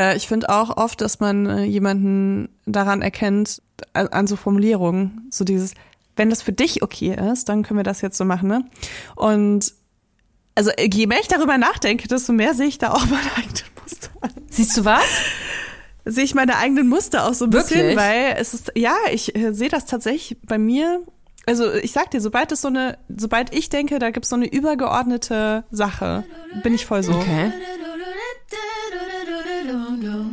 Äh, ich finde auch oft, dass man äh, jemanden daran erkennt, an, an so Formulierungen, so dieses, wenn das für dich okay ist, dann können wir das jetzt so machen, ne? Und also je mehr ich darüber nachdenke, desto mehr sehe ich da auch meine eigenen Muster. Siehst du was? Sehe ich meine eigenen Muster auch so ein Wirklich? bisschen, weil es ist, ja, ich äh, sehe das tatsächlich bei mir. Also ich sag dir, sobald es so eine, sobald ich denke, da gibt es so eine übergeordnete Sache, bin ich voll so. Okay.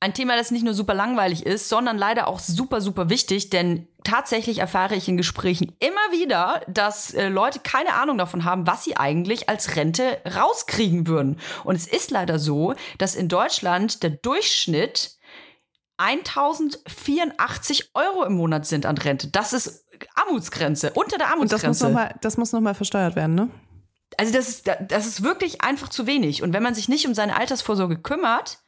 Ein Thema, das nicht nur super langweilig ist, sondern leider auch super, super wichtig, denn tatsächlich erfahre ich in Gesprächen immer wieder, dass äh, Leute keine Ahnung davon haben, was sie eigentlich als Rente rauskriegen würden. Und es ist leider so, dass in Deutschland der Durchschnitt 1084 Euro im Monat sind an Rente. Das ist Armutsgrenze, unter der Und das muss Armutsgrenze. nochmal, das muss noch mal versteuert werden, ne? Also das ist, das ist wirklich einfach zu wenig. Und wenn man sich nicht um seine Altersvorsorge kümmert,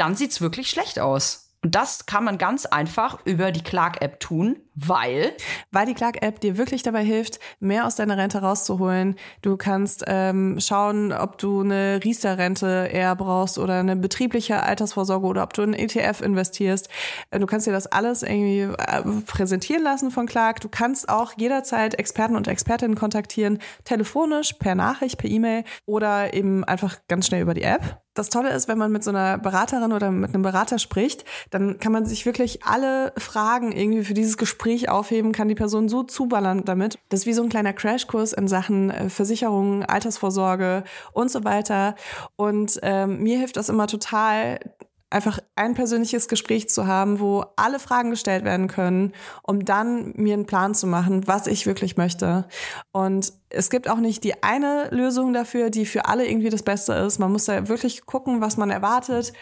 dann sieht's wirklich schlecht aus. Und das kann man ganz einfach über die Clark-App tun, weil Weil die Clark-App dir wirklich dabei hilft, mehr aus deiner Rente rauszuholen. Du kannst ähm, schauen, ob du eine Riester-Rente eher brauchst oder eine betriebliche Altersvorsorge oder ob du in ETF investierst. Äh, Du kannst dir das alles irgendwie äh, präsentieren lassen von Clark. Du kannst auch jederzeit Experten und Expertinnen kontaktieren, telefonisch, per Nachricht, per E-Mail oder eben einfach ganz schnell über die App. Das Tolle ist, wenn man mit so einer Beraterin oder mit einem Berater spricht, dann kann man sich wirklich alle Fragen irgendwie für dieses Gespräch aufheben, kann die Person so zuballern damit. Das ist wie so ein kleiner Crashkurs in Sachen äh, Versicherungen, Altersvorsorge und so weiter. Und ähm, mir hilft das immer total, einfach ein persönliches Gespräch zu haben, wo alle Fragen gestellt werden können, um dann mir einen Plan zu machen, was ich wirklich möchte. Und es gibt auch nicht die eine Lösung dafür, die für alle irgendwie das Beste ist. Man muss da wirklich gucken, was man erwartet,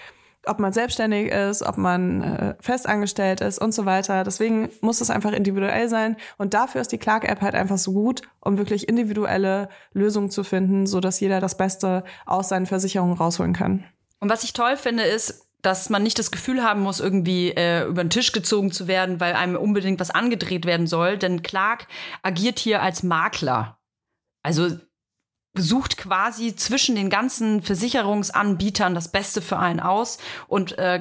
ob man selbstständig ist, ob man äh, festangestellt ist und so weiter. Deswegen muss es einfach individuell sein. Und dafür ist die Clark-App halt einfach so gut, um wirklich individuelle Lösungen zu finden, so dass jeder das Beste aus seinen Versicherungen rausholen kann. Und was ich toll finde, ist, dass man nicht das Gefühl haben muss, irgendwie äh, über den Tisch gezogen zu werden, weil einem unbedingt was angedreht werden soll. Denn Clark agiert hier als Makler. Also sucht quasi zwischen den ganzen Versicherungsanbietern das Beste für einen aus und äh,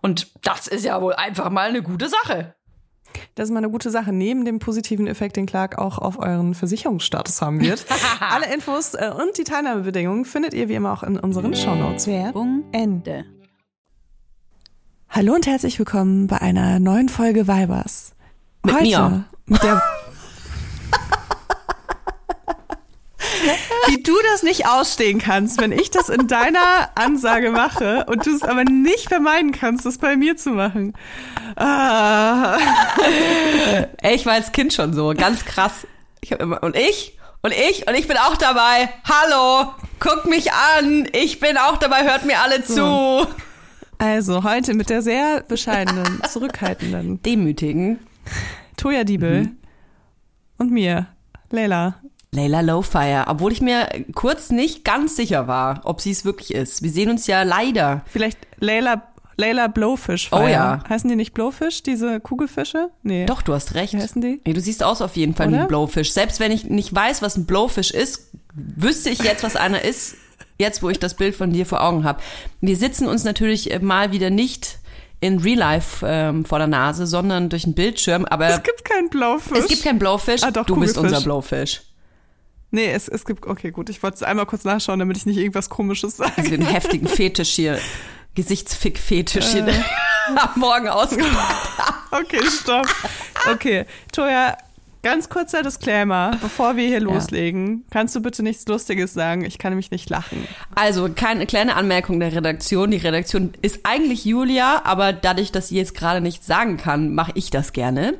Und das ist ja wohl einfach mal eine gute Sache. Das ist mal eine gute Sache, neben dem positiven Effekt, den Clark auch auf euren Versicherungsstatus haben wird. Alle Infos äh, und die Teilnahmebedingungen findet ihr wie immer auch in unseren Shownotes. Werbung Ende. Hallo und herzlich willkommen bei einer neuen Folge Weibers. Mit Heute mir. mit der Wie du das nicht ausstehen kannst, wenn ich das in deiner Ansage mache und du es aber nicht vermeiden kannst, das bei mir zu machen. Ah. Ey, ich war als Kind schon so, ganz krass. Ich hab immer, und ich, und ich, und ich bin auch dabei. Hallo, guckt mich an. Ich bin auch dabei, hört mir alle zu. Also heute mit der sehr bescheidenen, zurückhaltenden Demütigen. Toja Diebel und mir, Leila. Layla Lowfire, obwohl ich mir kurz nicht ganz sicher war, ob sie es wirklich ist. Wir sehen uns ja leider. Vielleicht Leila, Leila Blowfish. Oh ja. Heißen die nicht Blowfish, diese Kugelfische? Nee. Doch, du hast recht. Wie heißen die? Nee, du siehst aus auf jeden Fall wie ein Blowfish. Selbst wenn ich nicht weiß, was ein Blowfish ist, wüsste ich jetzt, was einer ist, jetzt wo ich das Bild von dir vor Augen habe. Wir sitzen uns natürlich mal wieder nicht in Real Life ähm, vor der Nase, sondern durch einen Bildschirm. Aber Es gibt keinen Blowfish. es gibt kein Blowfish. Ah, doch, du bist unser Blowfish. Nee, es, es gibt, okay, gut. Ich wollte es einmal kurz nachschauen, damit ich nicht irgendwas Komisches sage. Also den heftigen Fetisch hier, Gesichtsfick-Fetisch hier Äh. am Morgen ausgepackt. Okay, stopp. Okay, Toja, ganz kurzer Disclaimer, bevor wir hier loslegen. Kannst du bitte nichts Lustiges sagen? Ich kann nämlich nicht lachen. Also, keine kleine Anmerkung der Redaktion. Die Redaktion ist eigentlich Julia, aber dadurch, dass sie jetzt gerade nichts sagen kann, mache ich das gerne.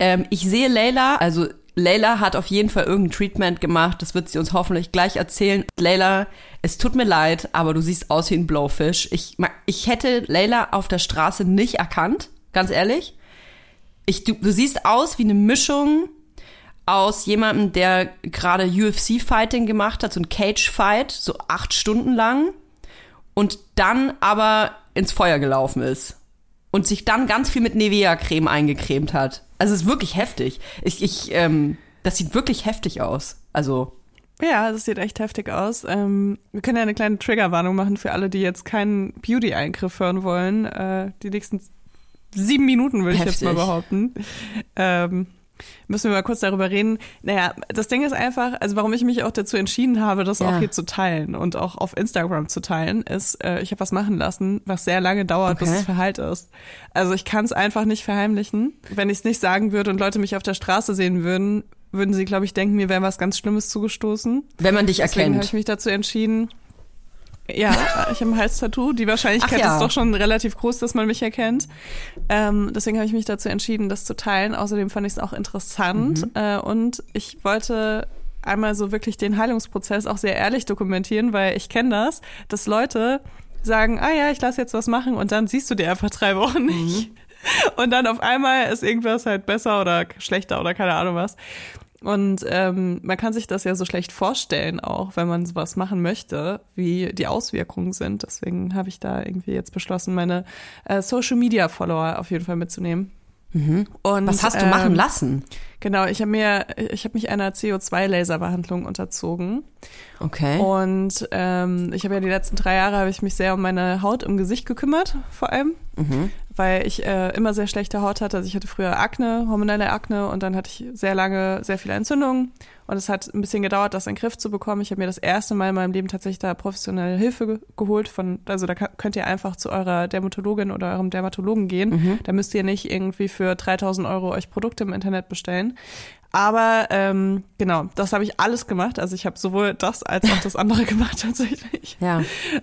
Ähm, ich sehe Leila, also Leila hat auf jeden Fall irgendein Treatment gemacht. Das wird sie uns hoffentlich gleich erzählen. Leila, es tut mir leid, aber du siehst aus wie ein Blowfish. Ich, ich hätte Leila auf der Straße nicht erkannt, ganz ehrlich. Ich, du, du siehst aus wie eine Mischung aus jemandem, der gerade UFC-Fighting gemacht hat, so ein Cage-Fight, so acht Stunden lang und dann aber ins Feuer gelaufen ist und sich dann ganz viel mit Nivea-Creme eingecremt hat. Also es ist wirklich heftig. Ich, ich, ähm, das sieht wirklich heftig aus. Also Ja, das sieht echt heftig aus. Ähm, wir können ja eine kleine Triggerwarnung machen für alle, die jetzt keinen Beauty-Eingriff hören wollen. Äh, die nächsten sieben Minuten würde ich jetzt mal behaupten. Ähm, müssen wir mal kurz darüber reden. Naja, das Ding ist einfach, also warum ich mich auch dazu entschieden habe, das Ja. auch hier zu teilen und auch auf Instagram zu teilen, ist, äh, ich habe was machen lassen, was sehr lange dauert, bis Okay. es verheilt ist. Also ich kann es einfach nicht verheimlichen. Wenn ich es nicht sagen würde und Leute mich auf der Straße sehen würden, würden sie, glaube ich, denken, mir wäre was ganz Schlimmes zugestoßen. wenn man dich Deswegen habe ich erkennt. mich dazu entschieden. Ja, ich habe ein Halstattoo. Die Wahrscheinlichkeit ja. ist doch schon relativ groß, dass man mich erkennt. Ähm, deswegen habe ich mich dazu entschieden, das zu teilen. Außerdem fand ich es auch interessant. Mhm. Äh, und ich wollte einmal so wirklich den Heilungsprozess auch sehr ehrlich dokumentieren, weil ich kenne das, dass Leute sagen, ah ja, ich lasse jetzt was machen und dann siehst du die einfach drei Wochen nicht. Und dann auf einmal ist irgendwas halt besser oder schlechter oder keine Ahnung was. Und ähm, man kann sich das ja so schlecht vorstellen, auch wenn man sowas machen möchte, wie die Auswirkungen sind. Deswegen habe ich da irgendwie jetzt beschlossen, meine äh, Social Media Follower auf jeden Fall mitzunehmen. Und, Was hast du machen ähm, lassen? Genau, ich habe mir, ich habe mich einer CO2-Laserbehandlung unterzogen. Okay. Und ähm, ich habe ja die letzten drei Jahre habe ich mich sehr um meine Haut im Gesicht gekümmert, vor allem, weil ich äh, immer sehr schlechte Haut hatte. Also ich hatte früher Akne, hormonelle Akne und dann hatte ich sehr lange sehr viele Entzündungen und es hat ein bisschen gedauert, das in den Griff zu bekommen. Ich habe mir das erste Mal in meinem Leben tatsächlich da professionelle Hilfe ge geholt von, also da könnt ihr einfach zu eurer Dermatologin oder eurem Dermatologen gehen. Da müsst ihr nicht irgendwie für 3000 Euro euch Produkte im Internet bestellen. Aber ähm, genau, das habe ich alles gemacht. Also ich habe sowohl das als auch das andere gemacht tatsächlich. Ja.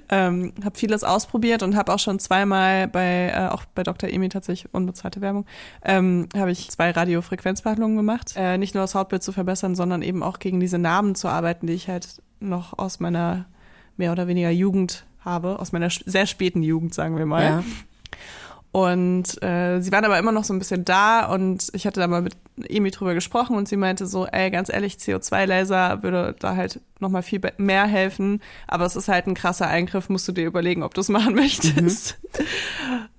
Ähm, habe vieles ausprobiert und habe auch schon zweimal bei äh, auch bei Dr. Emi tatsächlich unbezahlte Werbung ähm, habe ich zwei Radiofrequenzbehandlungen gemacht. Äh, nicht nur das Hautbild zu verbessern, sondern eben auch gegen diese Narben zu arbeiten, die ich halt noch aus meiner mehr oder weniger Jugend habe, aus meiner sehr späten Jugend, sagen wir mal. ja. Und äh, sie waren aber immer noch so ein bisschen da und ich hatte da mal mit Emi drüber gesprochen und sie meinte so, ey, ganz ehrlich, CO2-Laser würde da halt nochmal viel mehr helfen, aber es ist halt ein krasser Eingriff, musst du dir überlegen, ob du es machen möchtest.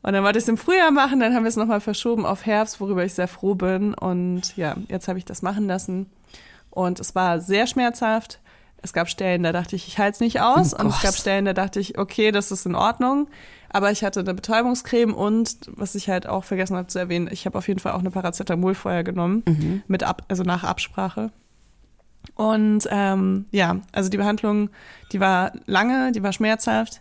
Und dann wollte ich es im Frühjahr machen, dann haben wir es nochmal verschoben auf Herbst, worüber ich sehr froh bin und ja, jetzt habe ich das machen lassen und es war sehr schmerzhaft. Es gab Stellen, da dachte ich, ich halte es nicht aus. Oh und es gab Stellen, da dachte ich, okay, das ist in Ordnung. Aber ich hatte eine Betäubungscreme und, was ich halt auch vergessen habe zu erwähnen, ich habe auf jeden Fall auch eine Paracetamol vorher genommen, mit ab, also nach Absprache. Und ähm, ja, also die Behandlung, die war lange, die war schmerzhaft,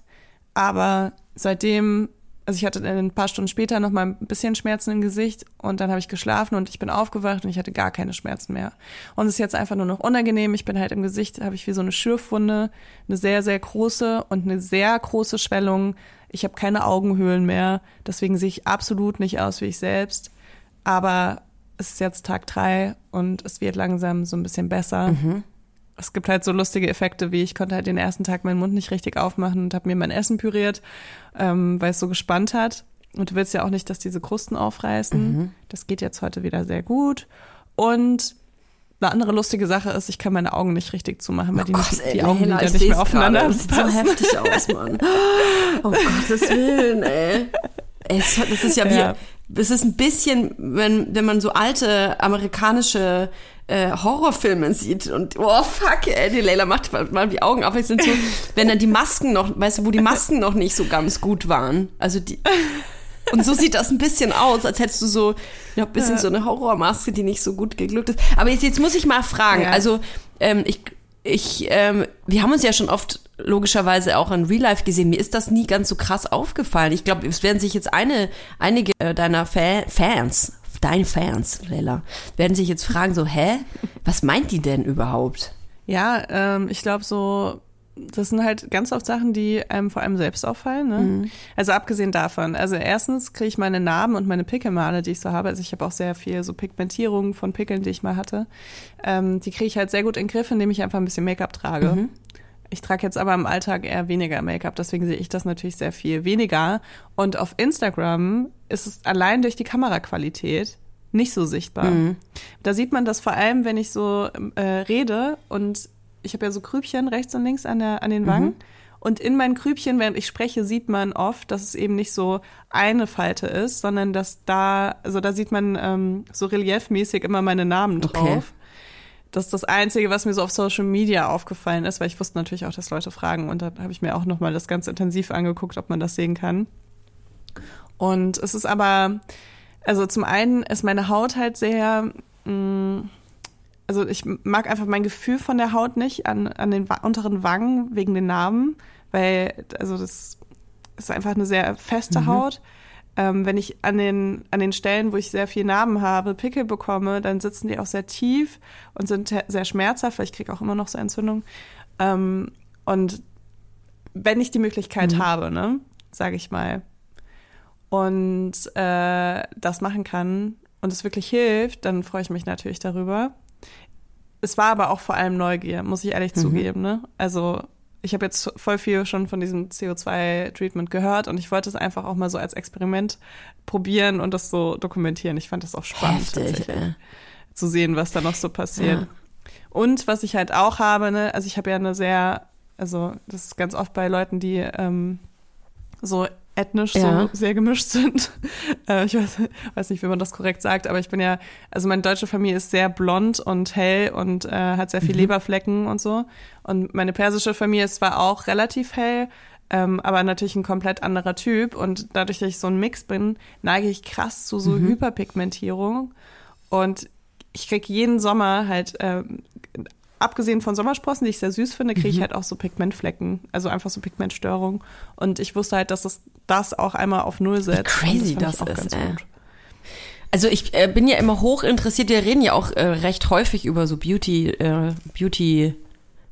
aber seitdem, also ich hatte ein paar Stunden später noch mal ein bisschen Schmerzen im Gesicht und dann habe ich geschlafen und ich bin aufgewacht und ich hatte gar keine Schmerzen mehr. Und es ist jetzt einfach nur noch unangenehm. Ich bin halt im Gesicht, habe ich wie so eine Schürfwunde, eine sehr, sehr große und eine sehr große Schwellung. Ich habe keine Augenhöhlen mehr, deswegen sehe ich absolut nicht aus wie ich selbst. Aber es ist jetzt Tag drei und es wird langsam so ein bisschen besser. Es gibt halt so lustige Effekte, wie ich konnte halt den ersten Tag meinen Mund nicht richtig aufmachen und habe mir mein Essen püriert, ähm, weil es so gespannt hat. Und du willst ja auch nicht, dass diese Krusten aufreißen. Das geht jetzt heute wieder sehr gut. Und eine andere lustige Sache ist, ich kann meine Augen nicht richtig zumachen, weil die, nicht, die Augenlider nicht mehr aufeinander Das sieht so heftig aus, Mann. Oh Gottes Willen, ey. ey es, das ist ja wie, Ja. es ist ein bisschen, wenn, wenn man so alte amerikanische äh, Horrorfilme sieht und oh fuck, ey, die Leila macht mal die Augen auf, es sind so, wenn dann die Masken noch, weißt du, wo die Masken noch nicht so ganz gut waren. Also die und so sieht das ein bisschen aus, als hättest du so ja, ein bisschen so eine Horrormaske, die nicht so gut geglückt ist. Aber jetzt, jetzt muss ich mal fragen, Ja. also ähm, ich, ich, ähm, wir haben uns ja schon oft logischerweise auch in Real Life gesehen. Mir ist das nie ganz so krass aufgefallen. Ich glaube, es werden sich jetzt eine, einige äh, deiner Fa Fans, deine Fans, Leila, werden sich jetzt fragen so, hä, was meint die denn überhaupt? Ja, ähm, ich glaube so, das sind halt ganz oft Sachen, die einem vor allem selbst auffallen. Ne? Mhm. Also abgesehen davon, also erstens kriege ich meine Narben und meine Pickelmale, die ich so habe. Also ich habe auch sehr viel so Pigmentierung von Pickeln, die ich mal hatte. Ähm, die kriege ich halt sehr gut in den Griff, indem ich einfach ein bisschen Make-up trage. Mhm. Ich trage jetzt aber im Alltag eher weniger Make-up, deswegen sehe ich das natürlich sehr viel weniger. Und auf Instagram ist es allein durch die Kameraqualität nicht so sichtbar. Da sieht man das vor allem, wenn ich so äh, rede und ich habe ja so Krübchen rechts und links an, der, an den Wangen. Und in meinen Krübchen, während ich spreche, sieht man oft, dass es eben nicht so eine Falte ist, sondern dass da, also da sieht man ähm, so reliefmäßig immer meine Namen drauf. Okay. Das ist das Einzige, was mir so auf Social Media aufgefallen ist, weil ich wusste natürlich auch, dass Leute fragen. Und da habe ich mir auch nochmal das ganz intensiv angeguckt, ob man das sehen kann. Und es ist aber, also zum einen ist meine Haut halt sehr, mh, also ich mag einfach mein Gefühl von der Haut nicht an, an den unteren Wangen wegen den Narben, weil, also das ist einfach eine sehr feste Haut. Ähm, wenn ich an den, an den Stellen, wo ich sehr viel Narben habe, Pickel bekomme, dann sitzen die auch sehr tief und sind sehr schmerzhaft, weil ich kriege auch immer noch so Entzündung. Ähm, und wenn ich die Möglichkeit habe, ne, sage ich mal, und äh, das machen kann und es wirklich hilft, dann freue ich mich natürlich darüber. Es war aber auch vor allem Neugier, muss ich ehrlich zugeben. Ne? Also ich habe jetzt voll viel schon von diesem CO2-Treatment gehört und ich wollte es einfach auch mal so als Experiment probieren und das so dokumentieren. Ich fand das auch spannend Heftig, tatsächlich, ey. zu sehen, was da noch so passiert. Ja. Und was ich halt auch habe, ne, also ich habe ja eine sehr, also das ist ganz oft bei Leuten, die ähm, so ethnisch Ja. so sehr gemischt sind. Äh, ich weiß, weiß nicht, wie man das korrekt sagt, aber ich bin ja, also meine deutsche Familie ist sehr blond und hell und äh, hat sehr viel Leberflecken und so. Und meine persische Familie ist zwar auch relativ hell, ähm, aber natürlich ein komplett anderer Typ. Und dadurch, dass ich so ein Mix bin, neige ich krass zu so Hyperpigmentierung. Und ich krieg jeden Sommer halt, ähm, abgesehen von Sommersprossen, die ich sehr süß finde, kriege ich halt auch so Pigmentflecken, also einfach so Pigmentstörungen. Und ich wusste halt, dass es das auch einmal auf Null setzt. crazy Und fand das ich ist, ey. Also ich äh, bin ja immer hoch interessiert, wir reden ja auch äh, recht häufig über so Beauty, äh, Beauty,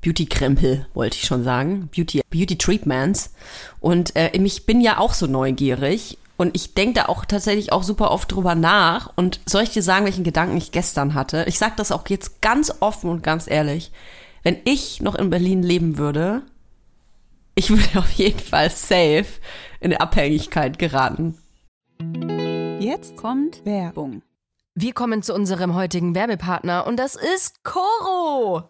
Beauty-Krempel, wollte ich schon sagen. Beauty, Beauty-Treatments. Und äh, ich bin ja auch so neugierig. Und ich denke da auch tatsächlich auch super oft drüber nach. Und soll ich dir sagen, welchen Gedanken ich gestern hatte? Ich sage das auch jetzt ganz offen und ganz ehrlich. Wenn ich noch in Berlin leben würde, ich würde auf jeden Fall safe in eine Abhängigkeit geraten. Jetzt kommt Werbung. Wir kommen zu unserem heutigen Werbepartner und das ist Coro.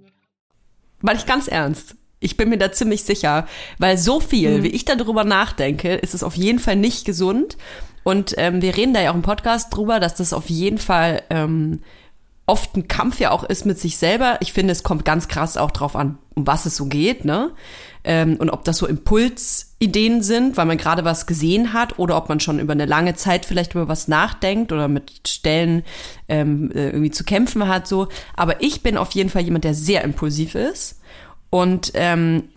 Weil ich ganz ernst. Ich bin mir da ziemlich sicher, weil so viel, wie ich darüber nachdenke, ist es auf jeden Fall nicht gesund. Und ähm, wir reden da ja auch im Podcast drüber, dass das auf jeden Fall ähm, oft ein Kampf ja auch ist mit sich selber. Ich finde, es kommt ganz krass auch drauf an, um was es so geht, ne? Ähm, und ob das so Impulsideen sind, weil man gerade was gesehen hat, oder ob man schon über eine lange Zeit vielleicht über was nachdenkt oder mit Stellen ähm, äh, irgendwie zu kämpfen hat, so. Aber ich bin auf jeden Fall jemand, der sehr impulsiv ist. Und ähm,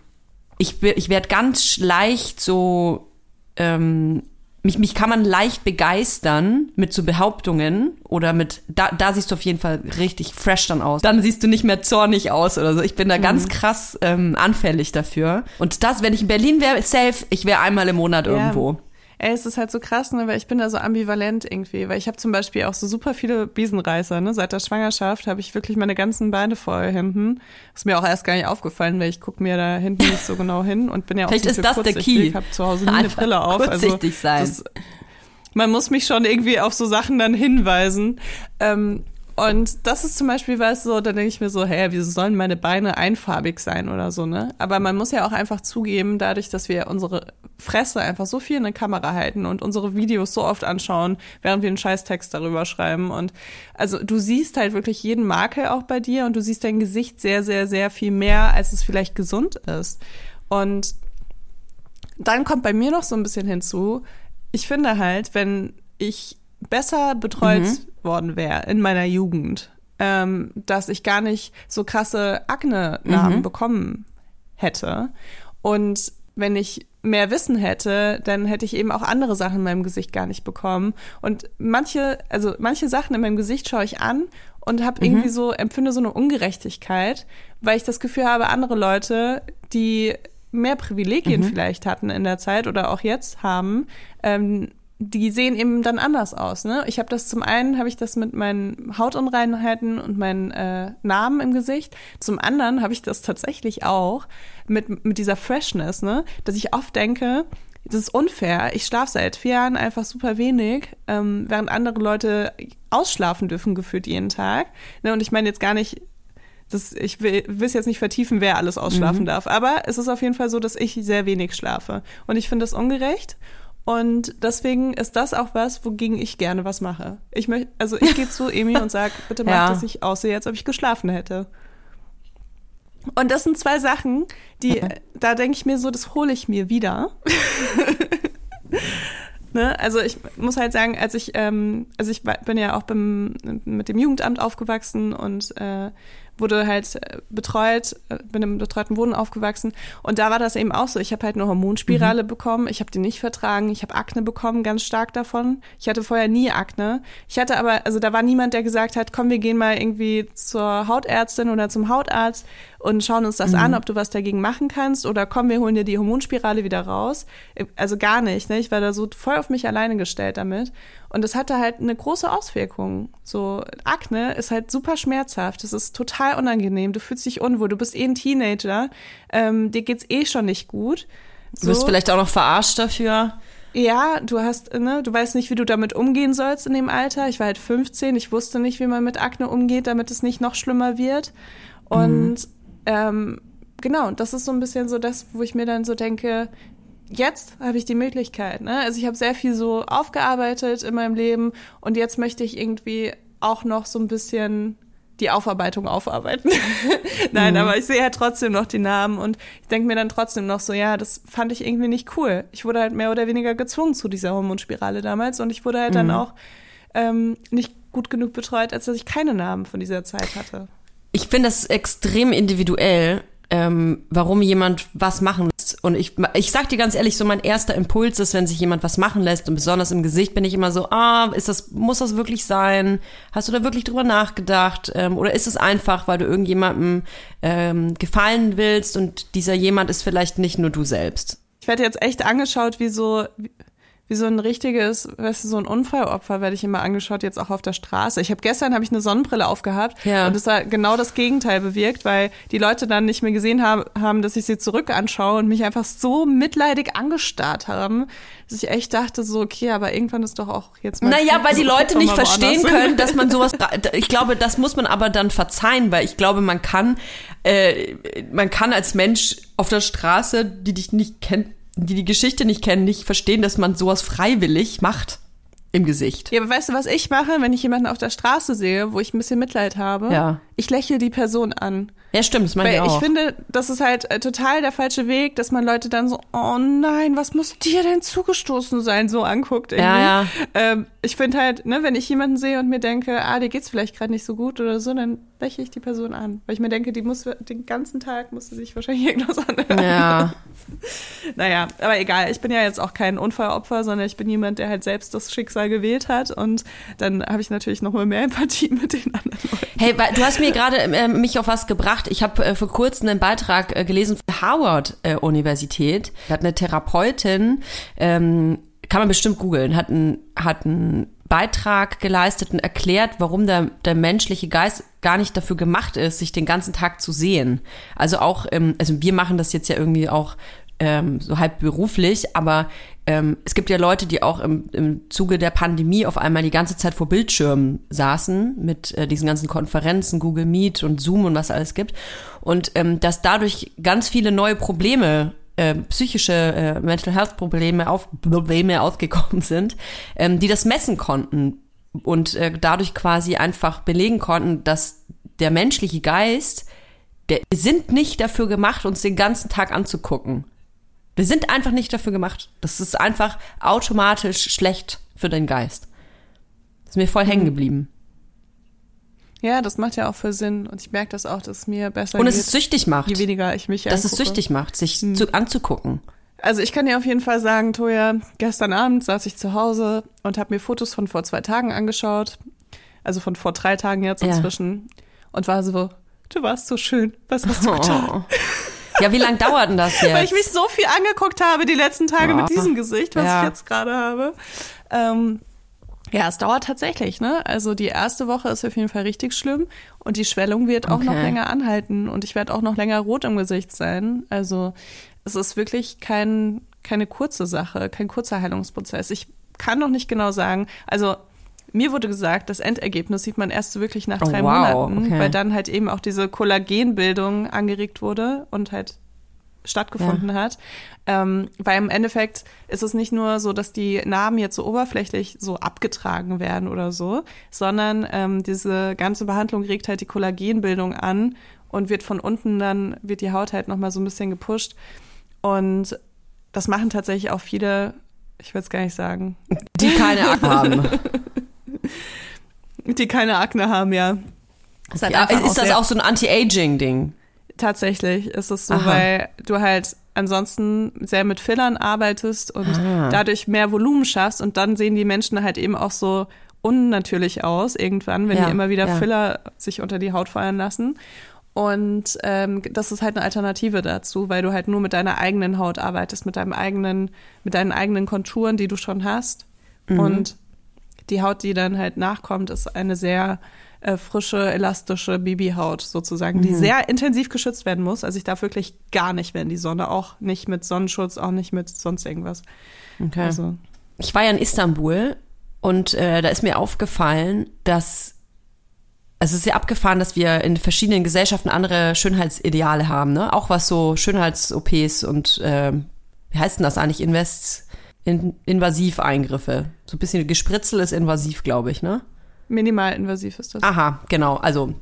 ich, ich werde ganz leicht so, ähm, mich, mich kann man leicht begeistern mit so Behauptungen oder mit, da, da siehst du auf jeden Fall richtig fresh dann aus. Dann siehst du nicht mehr zornig aus oder so. Ich bin da ganz krass ähm, anfällig dafür. Und das, wenn ich in Berlin wäre, safe, ich wäre einmal im Monat irgendwo. Ey, es ist halt so krass, ne, weil ich bin da so ambivalent irgendwie, weil ich habe zum Beispiel auch so super viele Besenreißer, ne? Seit der Schwangerschaft habe ich wirklich meine ganzen Beine voll hinten. Ist mir auch erst gar nicht aufgefallen, weil ich guck mir da hinten nicht so genau hin und bin ja auch Vielleicht ist das der Key. Ich habe zu Hause nie eine Brille auf. Also kurzsichtig sein. Das, man muss mich schon irgendwie auf so Sachen dann hinweisen. Ähm, und das ist zum Beispiel was so, da denke ich mir so, hä, wieso sollen meine Beine einfarbig sein oder so, ne? Aber man muss ja auch einfach zugeben, dadurch, dass wir unsere Fresse einfach so viel in der Kamera halten und unsere Videos so oft anschauen, während wir einen Scheißtext darüber schreiben. Und also du siehst halt wirklich jeden Makel auch bei dir und du siehst dein Gesicht sehr, sehr, sehr viel mehr, als es vielleicht gesund ist. Und dann kommt bei mir noch so ein bisschen hinzu, ich finde halt, wenn ich besser betreut worden wäre in meiner Jugend, ähm, dass ich gar nicht so krasse Akne-Narben bekommen hätte. Und wenn ich mehr Wissen hätte, dann hätte ich eben auch andere Sachen in meinem Gesicht gar nicht bekommen. Und manche, also manche Sachen in meinem Gesicht schaue ich an und habe irgendwie so, empfinde so eine Ungerechtigkeit, weil ich das Gefühl habe, andere Leute, die mehr Privilegien vielleicht hatten in der Zeit oder auch jetzt haben, ähm, die sehen eben dann anders aus. Ne? Ich habe das zum einen, habe ich das mit meinen Hautunreinheiten und meinen äh, Narben im Gesicht. Zum anderen habe ich das tatsächlich auch mit, mit dieser Freshness, ne? dass ich oft denke, das ist unfair. Ich schlafe seit vier Jahren einfach super wenig, ähm, während andere Leute ausschlafen dürfen gefühlt jeden Tag. Ne? Und ich meine jetzt gar nicht das, ich will will es jetzt nicht vertiefen, wer alles ausschlafen darf, aber es ist auf jeden Fall so, dass ich sehr wenig schlafe. Und ich finde das ungerecht. Und deswegen ist das auch was, wogegen ich gerne was mache. Ich möchte, also ich gehe zu Emi und sag, bitte mach, Ja. dass ich aussehe, als ob ich geschlafen hätte. Und das sind zwei Sachen, die, da denke ich mir so, das hole ich mir wieder. ne? Also ich muss halt sagen, als ich, ähm, also ich bin ja auch beim, mit dem Jugendamt aufgewachsen und äh, wurde halt äh, betreut, äh, bin im betreuten Wohnen aufgewachsen und da war das eben auch so. Ich habe halt eine Hormonspirale bekommen, ich habe die nicht vertragen, ich habe Akne bekommen, ganz stark davon. Ich hatte vorher nie Akne. Ich hatte aber, also da war niemand, der gesagt hat, komm, wir gehen mal irgendwie zur Hautärztin oder zum Hautarzt und schauen uns das an, ob du was dagegen machen kannst oder komm, wir holen dir die Hormonspirale wieder raus. Also gar nicht, ne? Ich war da so voll auf mich alleine gestellt damit. Und das hatte halt eine große Auswirkung. So, Akne ist halt super schmerzhaft. Das ist total unangenehm. Du fühlst dich unwohl. Du bist eh ein Teenager. Ähm, dir geht's eh schon nicht gut. Du bist vielleicht auch noch verarscht dafür. Ja, du hast, ne, du weißt nicht, wie du damit umgehen sollst in dem Alter. Ich war halt 15, ich wusste nicht, wie man mit Akne umgeht, damit es nicht noch schlimmer wird. Und ähm, genau, das ist so ein bisschen so das, wo ich mir dann so denke, jetzt habe ich die Möglichkeit. Ne? Also ich habe sehr viel so aufgearbeitet in meinem Leben und jetzt möchte ich irgendwie auch noch so ein bisschen die Aufarbeitung aufarbeiten. Nein, aber ich sehe ja trotzdem noch die Namen und ich denke mir dann trotzdem noch so, ja, das fand ich irgendwie nicht cool. Ich wurde halt mehr oder weniger gezwungen zu dieser Hormonspirale damals und ich wurde halt dann auch ähm, nicht gut genug betreut, als dass ich keine Namen von dieser Zeit hatte. Ich finde das extrem individuell, ähm, warum jemand was machen lässt. Und ich, ich sag dir ganz ehrlich, so mein erster Impuls ist, wenn sich jemand was machen lässt und besonders im Gesicht bin ich immer so, ah, ist das, muss das wirklich sein? Hast du da wirklich drüber nachgedacht? Ähm, oder ist es einfach, weil du irgendjemandem ähm, gefallen willst und dieser jemand ist vielleicht nicht nur du selbst? Ich werde jetzt echt angeschaut wie so, wie, so ein richtiges, weißt du, so ein Unfallopfer werde ich immer angeschaut, jetzt auch auf der Straße. Ich habe gestern habe ich eine Sonnenbrille aufgehabt Ja. und es war genau das Gegenteil bewirkt, weil die Leute dann nicht mehr gesehen haben, haben, dass ich sie zurück anschaue und mich einfach so mitleidig angestarrt haben, dass ich echt dachte so, okay, aber irgendwann ist doch auch jetzt mal Naja, weil die Leute nicht verstehen können, dass man sowas. Ich glaube, das muss man aber dann verzeihen, weil ich glaube, man kann, äh, man kann als Mensch auf der Straße, die dich nicht kennt, die die Geschichte nicht kennen, nicht verstehen, dass man sowas freiwillig macht im Gesicht. Ja, aber weißt du, was ich mache, wenn ich jemanden auf der Straße sehe, wo ich ein bisschen Mitleid habe? Ja. Ich lächle die Person an. Ja, stimmt, das meine Weil ich ich auch. finde, das ist halt äh, total der falsche Weg, dass man Leute dann so, oh nein, was muss dir denn zugestoßen sein, so anguckt. Irgendwie. Ja, ja. Ähm, ich finde halt, ne, wenn ich jemanden sehe und mir denke, ah, dir geht's vielleicht gerade nicht so gut oder so, dann lächle ich die Person an. Weil ich mir denke, die muss den ganzen Tag, muss sie sich wahrscheinlich irgendwas anhören. ja. Naja, aber egal, ich bin ja jetzt auch kein Unfallopfer, sondern ich bin jemand, der halt selbst das Schicksal gewählt hat und dann habe ich natürlich noch mal mehr Empathie mit den anderen Leuten. Hey, du hast mir gerade äh, mich auf was gebracht. Ich habe äh, vor kurzem einen Beitrag äh, gelesen von Harvard äh, Universität. Da hat eine Therapeutin, ähm, kann man bestimmt googeln, hat einen hat einen Beitrag geleistet und erklärt, warum der, der menschliche Geist gar nicht dafür gemacht ist, sich den ganzen Tag zu sehen. Also auch, ähm, also wir machen das jetzt ja irgendwie auch ähm, so halb beruflich, aber ähm, es gibt ja Leute, die auch im, im Zuge der Pandemie auf einmal die ganze Zeit vor Bildschirmen saßen mit äh, diesen ganzen Konferenzen, Google Meet und Zoom und was alles gibt. Und ähm, dass dadurch ganz viele neue Probleme äh, psychische äh, Mental Health Probleme auf Probleme aufgekommen sind, ähm, die das messen konnten und äh, dadurch quasi einfach belegen konnten, dass der menschliche Geist, der wir sind nicht dafür gemacht, uns den ganzen Tag anzugucken. Wir sind einfach nicht dafür gemacht. Das ist einfach automatisch schlecht für den Geist. Das ist mir voll hängen geblieben. Ja, das macht ja auch für Sinn und ich merke das auch, dass es mir besser Und geht, es ist süchtig macht. je weniger ich mich Dass es angucke. süchtig macht, sich zu, anzugucken. Also ich kann dir auf jeden Fall sagen, Toja, gestern Abend saß ich zu Hause und habe mir Fotos von vor zwei Tagen angeschaut. Also von vor drei Tagen jetzt Ja. inzwischen. Und war so, du warst so schön. Was hast du getan? Ja, wie lange dauert denn das jetzt? Weil ich mich so viel angeguckt habe die letzten Tage Ja. mit diesem Gesicht, was Ja. ich jetzt gerade habe. Ähm, ja, es dauert tatsächlich, ne? Also die erste Woche ist auf jeden Fall richtig schlimm und die Schwellung wird auch Okay. noch länger anhalten und ich werde auch noch länger rot im Gesicht sein. Also es ist wirklich kein, keine kurze Sache, kein kurzer Heilungsprozess. Ich kann noch nicht genau sagen, also mir wurde gesagt, das Endergebnis sieht man erst wirklich nach Oh, drei wow, Monaten, okay. weil dann halt eben auch diese Kollagenbildung angeregt wurde und halt stattgefunden hat. Ähm, weil im Endeffekt ist es nicht nur so, dass die Narben jetzt so oberflächlich so abgetragen werden oder so, sondern ähm, diese ganze Behandlung regt halt die Kollagenbildung an und wird von unten dann, wird die Haut halt nochmal so ein bisschen gepusht. Und das machen tatsächlich auch viele, ich will es gar nicht sagen, Die keine Akne haben. die keine Akne haben, ja. Ist, halt Ja, ist das auch so ein Anti-Aging-Ding? Tatsächlich ist es so, Aha. weil du halt ansonsten sehr mit Fillern arbeitest und Ah. dadurch mehr Volumen schaffst und dann sehen die Menschen halt eben auch so unnatürlich aus irgendwann, wenn Ja, die immer wieder ja. Filler sich unter die Haut feuern lassen. Und ähm, das ist halt eine Alternative dazu, weil du halt nur mit deiner eigenen Haut arbeitest, mit deinem eigenen, mit deinen eigenen Konturen, die du schon hast. Mhm. Und die Haut, die dann halt nachkommt, ist eine sehr äh, frische, elastische Babyhaut sozusagen, Mhm. die sehr intensiv geschützt werden muss. Also ich darf wirklich gar nicht mehr in die Sonne, auch nicht mit Sonnenschutz, auch nicht mit sonst irgendwas. Okay. Also ich war ja in Istanbul und äh, da ist mir aufgefallen, dass also es ist ja abgefahren, dass wir in verschiedenen Gesellschaften andere Schönheitsideale haben, ne? Auch was so Schönheits-OPs und ähm, wie heißt denn das eigentlich? Invest, in, Invasiveingriffe. So ein bisschen Gespritzel ist invasiv, glaube ich, ne? Minimalinvasiv ist das. Aha, genau. Also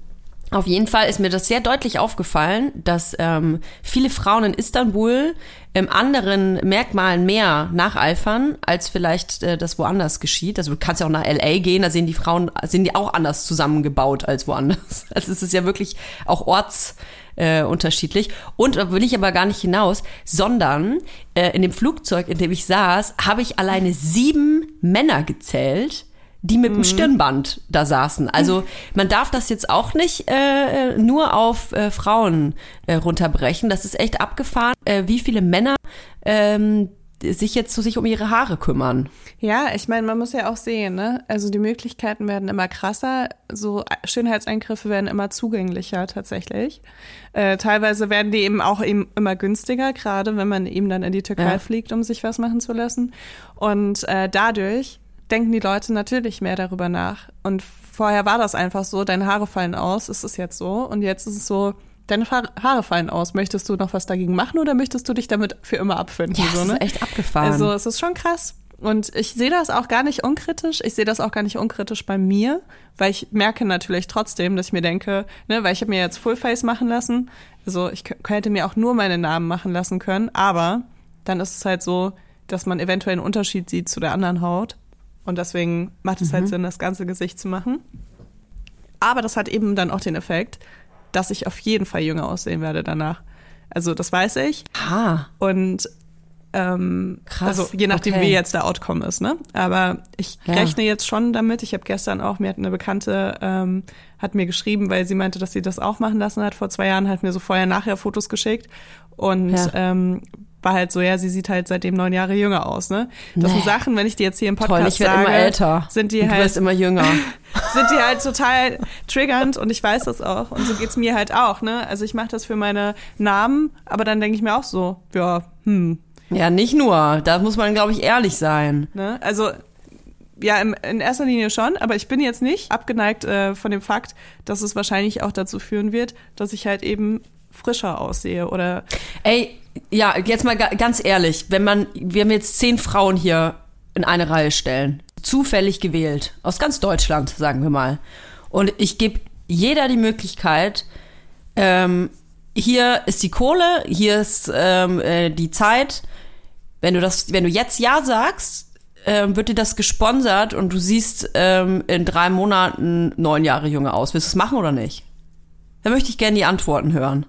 auf jeden Fall ist mir das sehr deutlich aufgefallen, dass ähm, viele Frauen in Istanbul ähm, anderen Merkmalen mehr nacheifern, als vielleicht äh, das woanders geschieht. Also du kannst ja auch nach LA gehen, da sehen die Frauen, sind die auch anders zusammengebaut als woanders. Also es ist ja wirklich auch orts äh, unterschiedlich. Und da will ich aber gar nicht hinaus, sondern äh, in dem Flugzeug, in dem ich saß, habe ich alleine sieben Männer gezählt, die mit dem Stirnband da saßen. Also man darf das jetzt auch nicht äh, nur auf äh, Frauen äh, runterbrechen. Das ist echt abgefahren, äh, wie viele Männer ähm, sich jetzt so sich um ihre Haare kümmern. Ja, ich meine, man muss ja auch sehen, ne? Also die Möglichkeiten werden immer krasser, so Schönheitseingriffe werden immer zugänglicher tatsächlich. Äh, teilweise werden die eben auch eben immer günstiger, gerade wenn man eben dann in die Türkei Ja. fliegt, um sich was machen zu lassen. Und äh, dadurch denken die Leute natürlich mehr darüber nach. Und vorher war das einfach so, deine Haare fallen aus, ist es jetzt so. Und jetzt ist es so, deine Haare fallen aus. Möchtest du noch was dagegen machen oder möchtest du dich damit für immer abfinden? Ja, so, das ne? ist echt abgefahren. Also es ist schon krass. Und ich sehe das auch gar nicht unkritisch. Ich sehe das auch gar nicht unkritisch bei mir, weil ich merke natürlich trotzdem, dass ich mir denke, ne, weil ich habe mir jetzt Fullface machen lassen. Also ich hätte mir auch nur meine Namen machen lassen können, aber dann ist es halt so, dass man eventuell einen Unterschied sieht zu der anderen Haut. Und deswegen macht es halt Sinn, das ganze Gesicht zu machen. Aber das hat eben dann auch den Effekt, dass ich auf jeden Fall jünger aussehen werde danach. Also das weiß ich. ha, Und ähm, Krass, also je nachdem, okay. wie jetzt der Outcome ist, ne? Aber ich Ja. rechne jetzt schon damit. Ich habe gestern auch, mir hat eine Bekannte, ähm, hat mir geschrieben, weil sie meinte, dass sie das auch machen lassen hat vor zwei Jahren, hat mir so vorher-nachher Fotos geschickt und Ja. ähm, war halt so, ja, sie sieht halt seitdem neun Jahre jünger aus, ne? Das Nee. sind Sachen, wenn ich die jetzt hier im Podcast toll, ich werde sage, immer älter. sind die und du halt wirst immer jünger. sind die halt total triggernd und ich weiß das auch. Und so geht's mir halt auch, ne? Also ich mache das für meine Namen, aber dann denke ich mir auch so, ja, hm, ja, nicht nur. Da muss man, glaube ich, ehrlich sein. ne? Also ja, in erster Linie schon, aber ich bin jetzt nicht abgeneigt äh, von dem Fakt, dass es wahrscheinlich auch dazu führen wird, dass ich halt eben frischer aussehe oder Ey, ja, jetzt mal ga- ganz ehrlich, wenn man, wir haben jetzt zehn Frauen hier in eine Reihe stellen, zufällig gewählt, aus ganz Deutschland, sagen wir mal. Und ich gebe jeder die Möglichkeit, ähm, hier ist die Kohle, hier ist ähm, äh, die Zeit. Wenn du das, wenn du jetzt ja sagst, ähm, wird dir das gesponsert und du siehst ähm, in drei Monaten neun Jahre jünger aus. Willst du es machen oder nicht? Da möchte ich gerne die Antworten hören.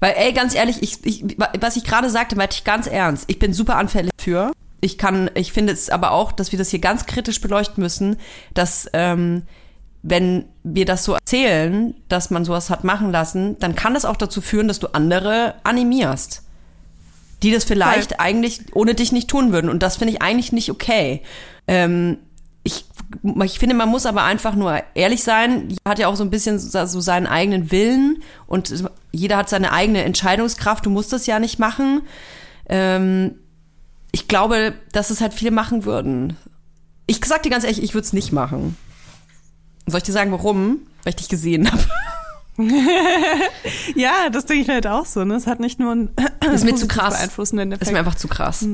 Weil, ey, ganz ehrlich, ich, ich, was ich gerade sagte, meinte ich ganz ernst. Ich bin super anfällig für. Ich kann, ich finde es aber auch, dass wir das hier ganz kritisch beleuchten müssen, dass ähm, wenn wir das so erzählen, dass man sowas hat machen lassen, dann kann das auch dazu führen, dass du andere animierst, die das vielleicht eigentlich ohne dich nicht tun würden. Und das finde ich eigentlich nicht okay. Ähm, ich, ich finde, man muss aber einfach nur ehrlich sein. Jeder hat ja auch so ein bisschen so so seinen eigenen Willen und jeder hat seine eigene Entscheidungskraft. Du musst das ja nicht machen. Ähm, ich glaube, dass es halt viele machen würden. Ich sag dir ganz ehrlich, ich würde es nicht machen. Soll ich dir sagen, warum? Weil ich dich gesehen habe. ja, das denke ich halt auch so. Ne? Es hat nicht nur einen Ist mir zu krass. beeinflussenden Effekt. Ist mir einfach zu krass.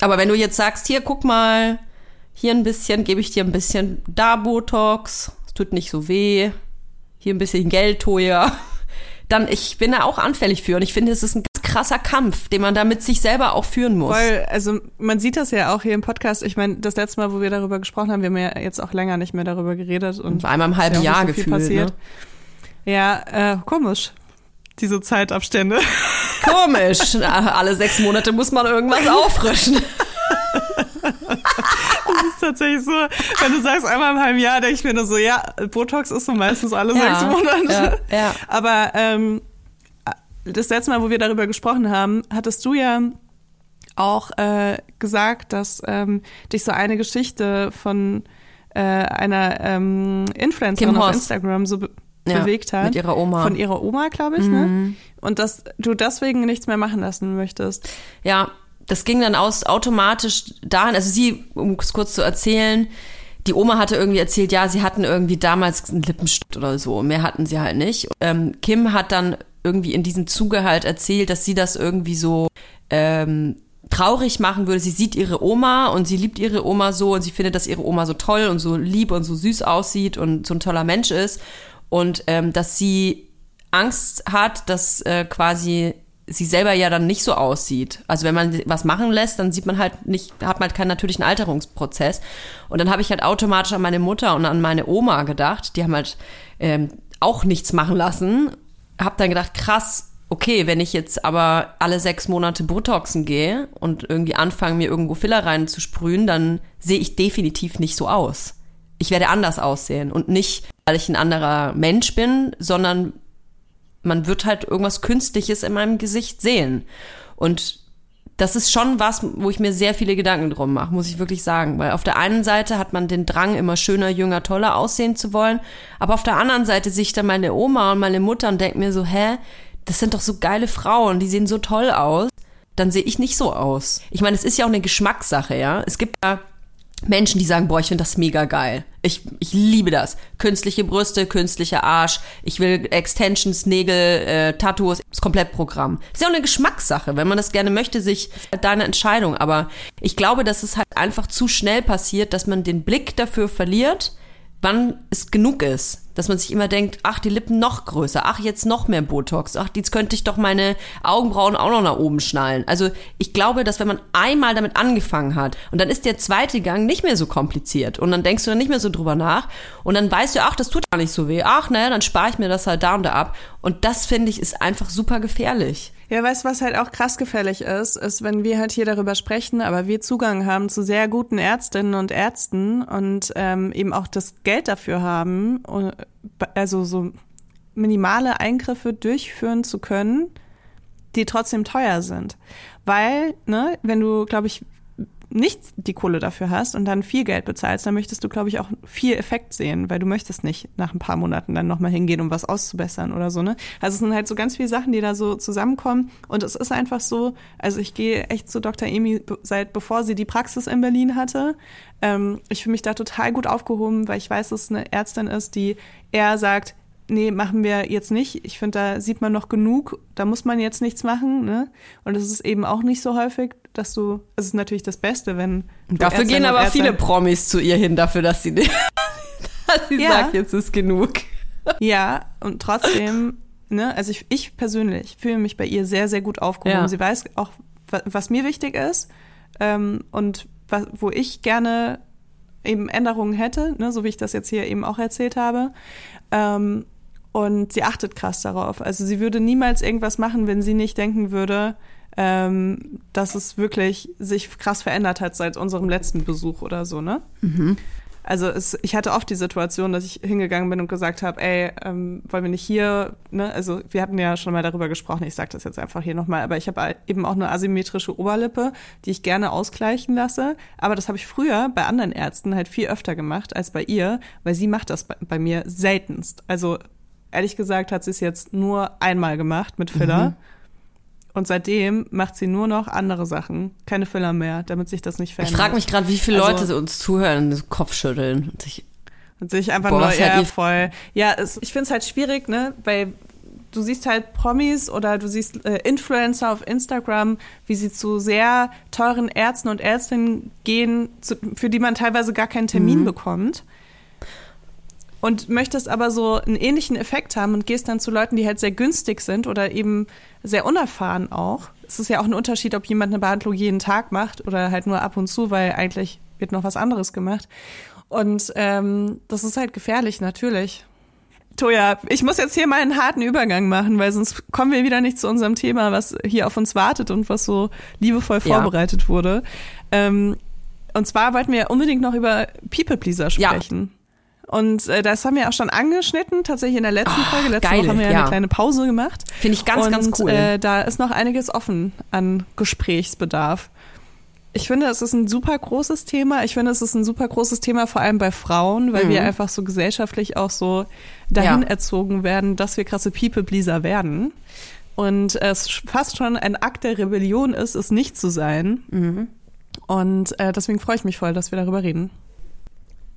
Aber wenn du jetzt sagst, hier, guck mal, hier ein bisschen, gebe ich dir ein bisschen da Botox, es tut nicht so weh. hier ein bisschen Geld teuer, dann ich bin da auch anfällig für und ich finde, es ist ein ganz krasser Kampf, den man da mit sich selber auch führen muss. Weil, also man sieht das ja auch hier im Podcast. Ich meine, das letzte Mal, wo wir darüber gesprochen haben, wir haben ja jetzt auch länger nicht mehr darüber geredet. Und Einmal im halben Jahr so gefühlt. Ne? passiert. Ja, äh, komisch. Diese Zeitabstände. Komisch. Alle sechs Monate muss man irgendwas auffrischen. Das ist tatsächlich so, wenn du sagst einmal im halben Jahr, denke ich mir nur so, ja, Botox ist so meistens alle Ja, sechs Monate. ja, ja. Aber ähm, das letzte Mal, wo wir darüber gesprochen haben, hattest du ja auch äh, gesagt, dass ähm, dich so eine Geschichte von äh, einer ähm, Influencerin auf. Instagram so be bewegt hat. mit ihrer Oma. Mhm. Von ihrer Oma, glaube ich, ne? Und dass du deswegen nichts mehr machen lassen möchtest. Ja, das ging dann aus automatisch dahin, also sie, um es kurz zu erzählen, die Oma hatte irgendwie erzählt, ja, sie hatten irgendwie damals einen Lippenstift oder so, mehr hatten sie halt nicht. Ähm, Kim hat dann irgendwie in diesem Zuge halt erzählt, dass sie das irgendwie so ähm, traurig machen würde. Sie sieht ihre Oma und sie liebt ihre Oma so und sie findet, dass ihre Oma so toll und so lieb und so süß aussieht und so ein toller Mensch ist und ähm, dass sie Angst hat, dass äh, quasi sie selber ja dann nicht so aussieht. Also wenn man was machen lässt, dann sieht man halt nicht, hat man halt keinen natürlichen Alterungsprozess. Und dann habe ich halt automatisch an meine Mutter und an meine Oma gedacht. Die haben halt ähm, auch nichts machen lassen. Hab dann gedacht, krass, okay, wenn ich jetzt aber alle sechs Monate Botoxen gehe und irgendwie anfange, mir irgendwo Filler reinzusprühen, dann sehe ich definitiv nicht so aus. Ich werde anders aussehen und nicht, weil ich ein anderer Mensch bin, sondern man wird halt irgendwas Künstliches in meinem Gesicht sehen. Und das ist schon was, wo ich mir sehr viele Gedanken drum mache, muss ich wirklich sagen. Weil auf der einen Seite hat man den Drang, immer schöner, jünger, toller aussehen zu wollen. Aber auf der anderen Seite sehe ich dann meine Oma und meine Mutter und denke mir so, hä, das sind doch so geile Frauen, die sehen so toll aus. Dann sehe ich nicht so aus. Ich meine, es ist ja auch eine Geschmackssache, ja. Es gibt ja Menschen, die sagen, boah, ich finde das mega geil. Ich, ich liebe das. Künstliche Brüste, künstlicher Arsch. Ich will Extensions, Nägel, äh, Tattoos. Das Komplettprogramm. Ist ja auch eine Geschmackssache. Wenn man das gerne möchte, sich halt deine Entscheidung. Aber ich glaube, dass es halt einfach zu schnell passiert, dass man den Blick dafür verliert, wann es genug ist. Dass man sich immer denkt, ach, die Lippen noch größer, ach, jetzt noch mehr Botox, ach, jetzt könnte ich doch meine Augenbrauen auch noch nach oben schnallen. Also ich glaube, dass wenn man einmal damit angefangen hat und dann ist der zweite Gang nicht mehr so kompliziert und dann denkst du dann nicht mehr so drüber nach und dann weißt du, ach, das tut gar nicht so weh, ach, naja, dann spare ich mir das halt da und da ab. Und das, finde ich, ist einfach super gefährlich. Ja, weißt du, was halt auch krass gefährlich ist, ist, wenn wir halt hier darüber sprechen, aber wir Zugang haben zu sehr guten Ärztinnen und Ärzten und ähm, eben auch das Geld dafür haben, also so minimale Eingriffe durchführen zu können, die trotzdem teuer sind. Weil, ne, wenn du, glaube ich, nicht die Kohle dafür hast und dann viel Geld bezahlst, dann möchtest du, glaube ich, auch viel Effekt sehen, weil du möchtest nicht nach ein paar Monaten dann nochmal hingehen, um was auszubessern oder so, ne? Also es sind halt so ganz viele Sachen, die da so zusammenkommen und es ist einfach so, also ich gehe echt zu Dr. Emi seit bevor sie die Praxis in Berlin hatte. Ähm, ich fühle mich da total gut aufgehoben, weil ich weiß, dass es eine Ärztin ist, die eher sagt, nee, machen wir jetzt nicht. Ich finde, da sieht man noch genug, da muss man jetzt nichts machen. Ne? Und es ist eben auch nicht so häufig, dass du, es ist natürlich das Beste, wenn. Dafür gehen aber Ärztin- viele Promis zu ihr hin, dafür, dass sie, dass sie Ja. sagt, jetzt ist genug. Ja, und trotzdem, ne, also ich, ich persönlich fühle mich bei ihr sehr, sehr gut aufgehoben. Ja. Sie weiß auch, wa- was mir wichtig ist ähm, und wa- wo ich gerne eben Änderungen hätte, ne, so wie ich das jetzt hier eben auch erzählt habe. Ähm, und sie achtet krass darauf. Also sie würde niemals irgendwas machen, wenn sie nicht denken würde, ähm, dass es wirklich sich krass verändert hat seit unserem letzten Besuch oder so, ne? Also es, ich hatte oft die Situation, dass ich hingegangen bin und gesagt habe, ey, ähm, wollen wir nicht hier, ne? Also wir hatten ja schon mal darüber gesprochen, ich sage das jetzt einfach hier nochmal, aber ich habe eben auch eine asymmetrische Oberlippe, die ich gerne ausgleichen lasse. Aber das habe ich früher bei anderen Ärzten halt viel öfter gemacht als bei ihr, weil sie macht das bei, bei mir seltenst. Also ehrlich gesagt hat sie es jetzt nur einmal gemacht mit Filler. Und seitdem macht sie nur noch andere Sachen, keine Filler mehr, damit sich das nicht Ich verändert. frage mich gerade, wie viele Also- Leute uns zuhören, und Kopfschütteln. Und sich, Und sich einfach Boah, nur ja, ihr- voll. Ja, es, ich finde es halt schwierig, ne? Weil du siehst halt Promis oder du siehst äh, Influencer auf Instagram, wie sie zu sehr teuren Ärzten und Ärztinnen gehen, zu, für die man teilweise gar keinen Termin bekommt. Und möchtest aber so einen ähnlichen Effekt haben und gehst dann zu Leuten, die halt sehr günstig sind oder eben sehr unerfahren auch. Es ist ja auch ein Unterschied, ob jemand eine Behandlung jeden Tag macht oder halt nur ab und zu, weil eigentlich wird noch was anderes gemacht. Und ähm, das ist halt gefährlich, natürlich. Toja, ich muss jetzt hier mal einen harten Übergang machen, weil sonst kommen wir wieder nicht zu unserem Thema, was hier auf uns wartet und was so liebevoll Ja. vorbereitet wurde. Ähm, und zwar wollten wir unbedingt noch über People Pleaser Ja. Und äh, das haben wir auch schon angeschnitten, tatsächlich in der letzten Folge. Letzte geil, Woche haben wir ja ja. eine kleine Pause gemacht. Finde ich ganz, und, ganz cool. Äh, da ist noch einiges offen an Gesprächsbedarf. Ich finde, es ist ein super großes Thema. Ich finde, es ist ein super großes Thema, vor allem bei Frauen, weil wir einfach so gesellschaftlich auch so dahin Mhm. Ja. erzogen werden, dass wir krasse People-Pleaser werden. Und es fast schon ein Akt der Rebellion ist, es nicht zu sein. Mhm. Und äh, deswegen freue ich mich voll, dass wir darüber reden.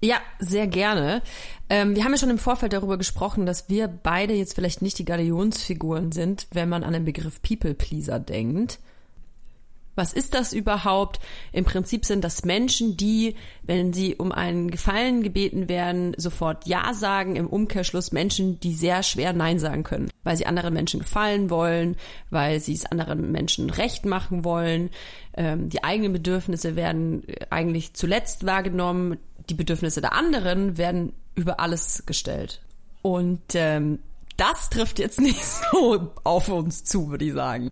Ja, sehr gerne. Ähm, wir haben ja schon im Vorfeld darüber gesprochen, dass wir beide jetzt vielleicht nicht die Galionsfiguren sind, wenn man an den Begriff People Pleaser denkt. Was ist das überhaupt? Im Prinzip sind das Menschen, die, wenn sie um einen Gefallen gebeten werden, sofort Ja sagen. Im Umkehrschluss Menschen, die sehr schwer Nein sagen können, weil sie anderen Menschen gefallen wollen, weil sie es anderen Menschen recht machen wollen. Ähm, die eigenen Bedürfnisse werden äh, eigentlich zuletzt wahrgenommen. Die Bedürfnisse der anderen werden über alles gestellt. Und ähm, das trifft jetzt nicht so auf uns zu, würde ich sagen.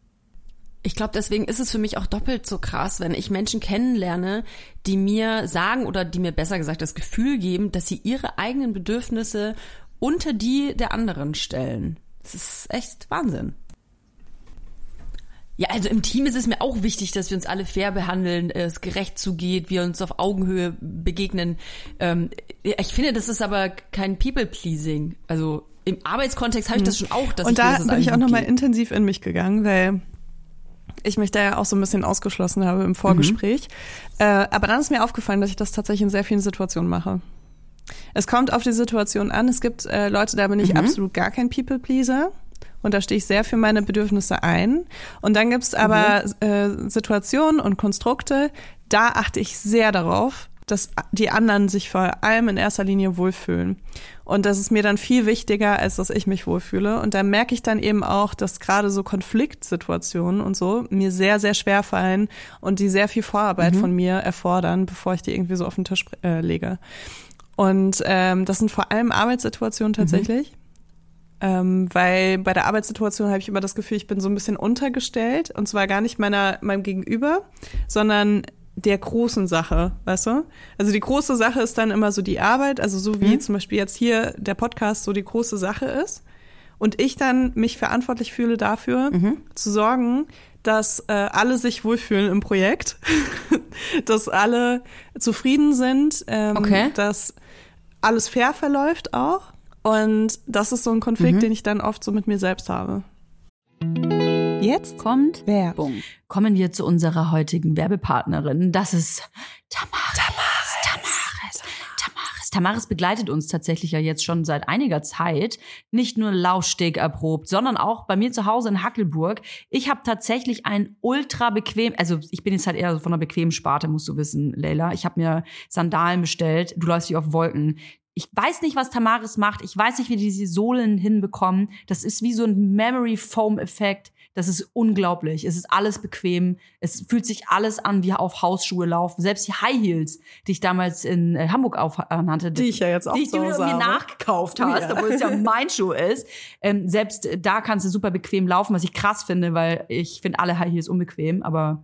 Ich glaube, deswegen ist es für mich auch doppelt so krass, wenn ich Menschen kennenlerne, die mir sagen oder die mir besser gesagt das Gefühl geben, dass sie ihre eigenen Bedürfnisse unter die der anderen stellen. Das ist echt Wahnsinn. Ja, also im Team ist es mir auch wichtig, dass wir uns alle fair behandeln, es gerecht zugeht, wir uns auf Augenhöhe begegnen. Ähm, ich finde, das ist aber kein People-Pleasing. Also im Arbeitskontext habe ich das schon auch, dass Und ich will, da dass es bin ich auch nochmal intensiv in mich gegangen, weil ich mich da ja auch so ein bisschen ausgeschlossen habe im Vorgespräch. Äh, aber dann ist mir aufgefallen, dass ich das tatsächlich in sehr vielen Situationen mache. Es kommt auf die Situation an. Es gibt äh, Leute, da bin ich absolut gar kein People-Pleaser. Und da stehe ich sehr für meine Bedürfnisse ein. Und dann gibt's aber äh, Situationen und Konstrukte, da achte ich sehr darauf, dass die anderen sich vor allem in erster Linie wohlfühlen. Und das ist mir dann viel wichtiger, als dass ich mich wohlfühle. Und da merke ich dann eben auch, dass gerade so Konfliktsituationen und so mir sehr, sehr schwer fallen und die sehr viel Vorarbeit von mir erfordern, bevor ich die irgendwie so auf den Tisch äh, lege. Und ähm, das sind vor allem Arbeitssituationen tatsächlich. Ähm, weil bei der Arbeitssituation habe ich immer das Gefühl, ich bin so ein bisschen untergestellt. Und zwar gar nicht meiner, meinem Gegenüber, sondern der großen Sache, weißt du? Also die große Sache ist dann immer so die Arbeit, also so wie zum Beispiel jetzt hier der Podcast so die große Sache ist. Und ich dann mich verantwortlich fühle dafür, zu sorgen, dass äh, alle sich wohlfühlen im Projekt, dass alle zufrieden sind, ähm, Okay. dass alles fair verläuft auch. Und das ist so ein Konflikt, den ich dann oft so mit mir selbst habe. Jetzt kommt Werbung. Kommen wir zu unserer heutigen Werbepartnerin. Das ist Tamaris. Tamaris. Tamaris. Tamaris begleitet uns tatsächlich ja jetzt schon seit einiger Zeit. Nicht nur Laufsteg erprobt, sondern auch bei mir zu Hause in Hackelburg. Ich habe tatsächlich ein ultra bequem, also ich bin jetzt halt eher so von einer bequemen Sparte, musst du wissen, Leila. Ich habe mir Sandalen bestellt. Du läufst wie auf Wolken. Ich weiß nicht, was Tamaris macht. Ich weiß nicht, wie die diese Sohlen hinbekommen. Das ist wie so ein Memory Foam Effekt. Das ist unglaublich. Es ist alles bequem. Es fühlt sich alles an wie auf Hausschuhe laufen. Selbst die High Heels, die ich damals in äh, Hamburg aufnannte. Die ich ja jetzt auch die zu du mir habe. nachgekauft hast, Ja. obwohl es ja mein Schuh ist. Ähm, selbst da kannst du super bequem laufen, was ich krass finde, weil ich finde alle High Heels unbequem. Aber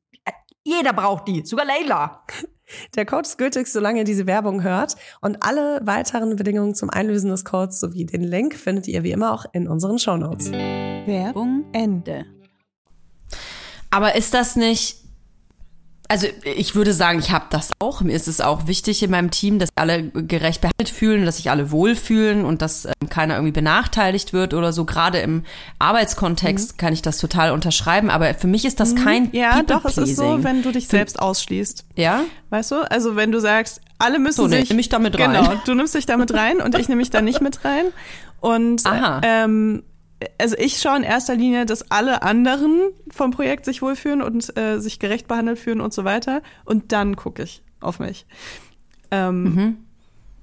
jeder braucht die, sogar Leila. Der Code ist gültig, solange ihr diese Werbung hört. Und alle weiteren Bedingungen zum Einlösen des Codes sowie den Link findet ihr wie immer auch in unseren Shownotes. Werbung Ende. Aber ist das nicht. Also ich würde sagen, ich habe das auch. Mir ist es auch wichtig in meinem Team, dass alle gerecht behandelt fühlen, dass sich alle wohlfühlen und dass ähm, keiner irgendwie benachteiligt wird oder so. Gerade im Arbeitskontext kann ich das total unterschreiben. Aber für mich ist das kein Mhm. Ja, doch, es ist so, wenn du dich selbst ausschließt. Ja? Weißt du? Also wenn du sagst, alle müssen So, ne, sich... nimm mich da mit rein. Genau, du nimmst dich damit rein und ich nehme mich da nicht mit rein. Und Aha. ähm, also ich schaue in erster Linie, dass alle anderen vom Projekt sich wohlfühlen und äh, sich gerecht behandelt fühlen und so weiter. Und dann gucke ich auf mich. Ähm, Mhm.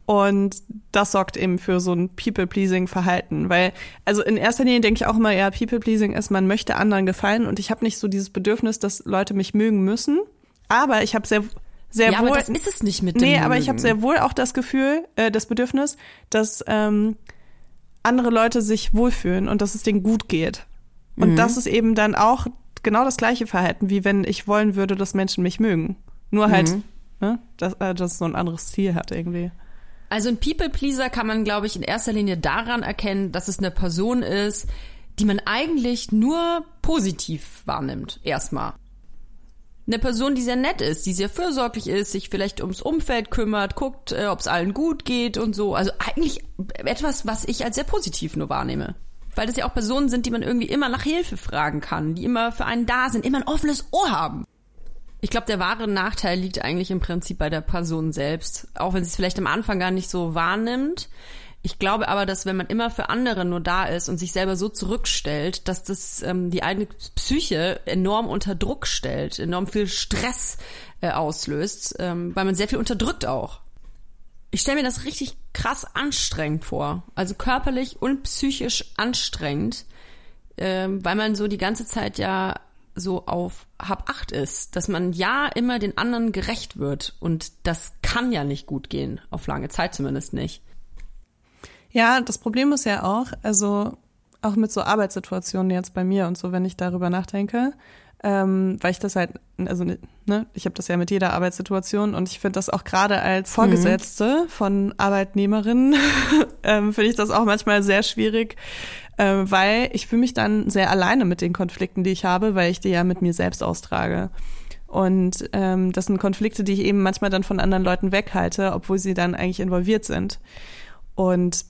Und das sorgt eben für so ein People-Pleasing-Verhalten. Weil, also in erster Linie denke ich auch immer, ja, People-Pleasing ist, man möchte anderen gefallen und ich habe nicht so dieses Bedürfnis, dass Leute mich mögen müssen. Aber ich habe sehr, sehr Ja, wohl. aber das ist es nicht mit dem Nee, aber ich habe sehr wohl auch das Gefühl, äh, das Bedürfnis, dass ähm, andere Leute sich wohlfühlen und dass es denen gut geht. Und das ist eben dann auch genau das gleiche Verhalten, wie wenn ich wollen würde, dass Menschen mich mögen. Nur halt, ne, dass, äh, dass es so ein anderes Ziel hat irgendwie. Also ein People-Pleaser kann man, glaube ich, in erster Linie daran erkennen, dass es eine Person ist, die man eigentlich nur positiv wahrnimmt, erstmal. Eine Person, die sehr nett ist, die sehr fürsorglich ist, sich vielleicht ums Umfeld kümmert, guckt, äh, ob es allen gut geht und so. Also eigentlich etwas, was ich als sehr positiv nur wahrnehme. Weil das ja auch Personen sind, die man irgendwie immer nach Hilfe fragen kann, die immer für einen da sind, immer ein offenes Ohr haben. Ich glaube, der wahre Nachteil liegt eigentlich im Prinzip bei der Person selbst, auch wenn sie es vielleicht am Anfang gar nicht so wahrnimmt. Ich glaube aber, dass wenn man immer für andere nur da ist und sich selber so zurückstellt, dass das ähm, die eigene Psyche enorm unter Druck stellt, enorm viel Stress äh, auslöst, ähm, weil man sehr viel unterdrückt auch. Ich stelle mir das richtig krass anstrengend vor, also körperlich und psychisch anstrengend, ähm, weil man so die ganze Zeit ja so auf Hab acht ist, dass man ja immer den anderen gerecht wird und das kann ja nicht gut gehen, auf lange Zeit zumindest nicht. Ja, das Problem ist ja auch, also auch mit so Arbeitssituationen jetzt bei mir und so, wenn ich darüber nachdenke, ähm, weil ich das halt, also ne, ich habe das ja mit jeder Arbeitssituation und ich finde das auch gerade als Vorgesetzte von Arbeitnehmerinnen, ähm, finde ich das auch manchmal sehr schwierig, äh, weil ich fühle mich dann sehr alleine mit den Konflikten, die ich habe, weil ich die ja mit mir selbst austrage. Und ähm, das sind Konflikte, die ich eben manchmal dann von anderen Leuten weghalte, obwohl sie dann eigentlich involviert sind. Und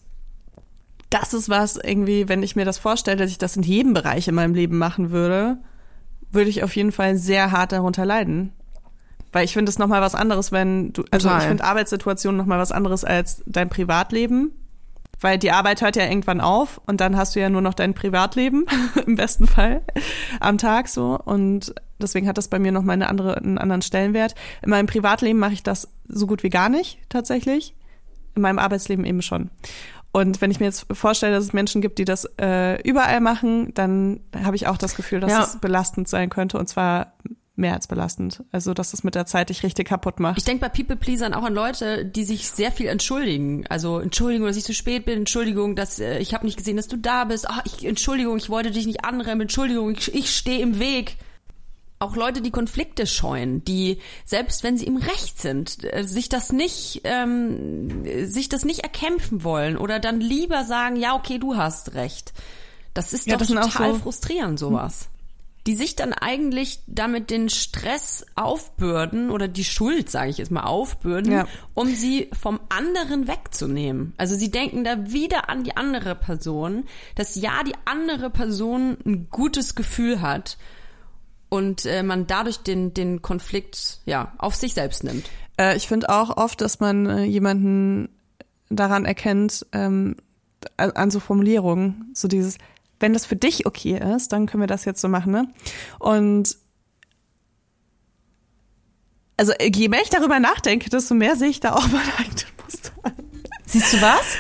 das ist was irgendwie, wenn ich mir das vorstelle, dass ich das in jedem Bereich in meinem Leben machen würde, würde ich auf jeden Fall sehr hart darunter leiden. Weil ich finde es nochmal was anderes, wenn du, also Total. ich finde Arbeitssituationen nochmal was anderes als dein Privatleben. Weil die Arbeit hört ja irgendwann auf und dann hast du ja nur noch dein Privatleben, im besten Fall, am Tag so. Und deswegen hat das bei mir nochmal eine andere, einen anderen Stellenwert. In meinem Privatleben mache ich das so gut wie gar nicht, tatsächlich. In meinem Arbeitsleben eben schon. Und wenn ich mir jetzt vorstelle, dass es Menschen gibt, die das äh, überall machen, dann habe ich auch das Gefühl, dass Ja. es belastend sein könnte und zwar mehr als belastend. Also, dass es mit der Zeit dich richtig kaputt macht. Ich denke bei People-Pleasern auch an Leute, die sich sehr viel entschuldigen. Also Entschuldigung, dass ich zu spät bin, Entschuldigung, dass äh, ich habe nicht gesehen, dass du da bist. Ah, ich, Entschuldigung, ich wollte dich nicht anrennen, Entschuldigung, ich, ich stehe im Weg. Auch Leute, die Konflikte scheuen, die selbst wenn sie im Recht sind, äh, sich das nicht, ähm, sich das nicht erkämpfen wollen oder dann lieber sagen, ja okay, du hast recht. Das ist Ja, doch das total so- frustrierend sowas. Die sich dann eigentlich damit den Stress aufbürden oder die Schuld, sage ich jetzt mal, aufbürden, Ja. um sie vom anderen wegzunehmen. Also sie denken da wieder an die andere Person, dass ja die andere Person ein gutes Gefühl hat und äh, man dadurch den, den Konflikt ja auf sich selbst nimmt. Äh, ich finde auch oft, dass man äh, jemanden daran erkennt, ähm, an, so Formulierungen, so dieses, wenn das für dich okay ist, dann können wir das jetzt so machen, ne? Und also äh, je mehr ich darüber nachdenke, desto mehr sehe ich da auch meine eigenen Muster. Siehst du was?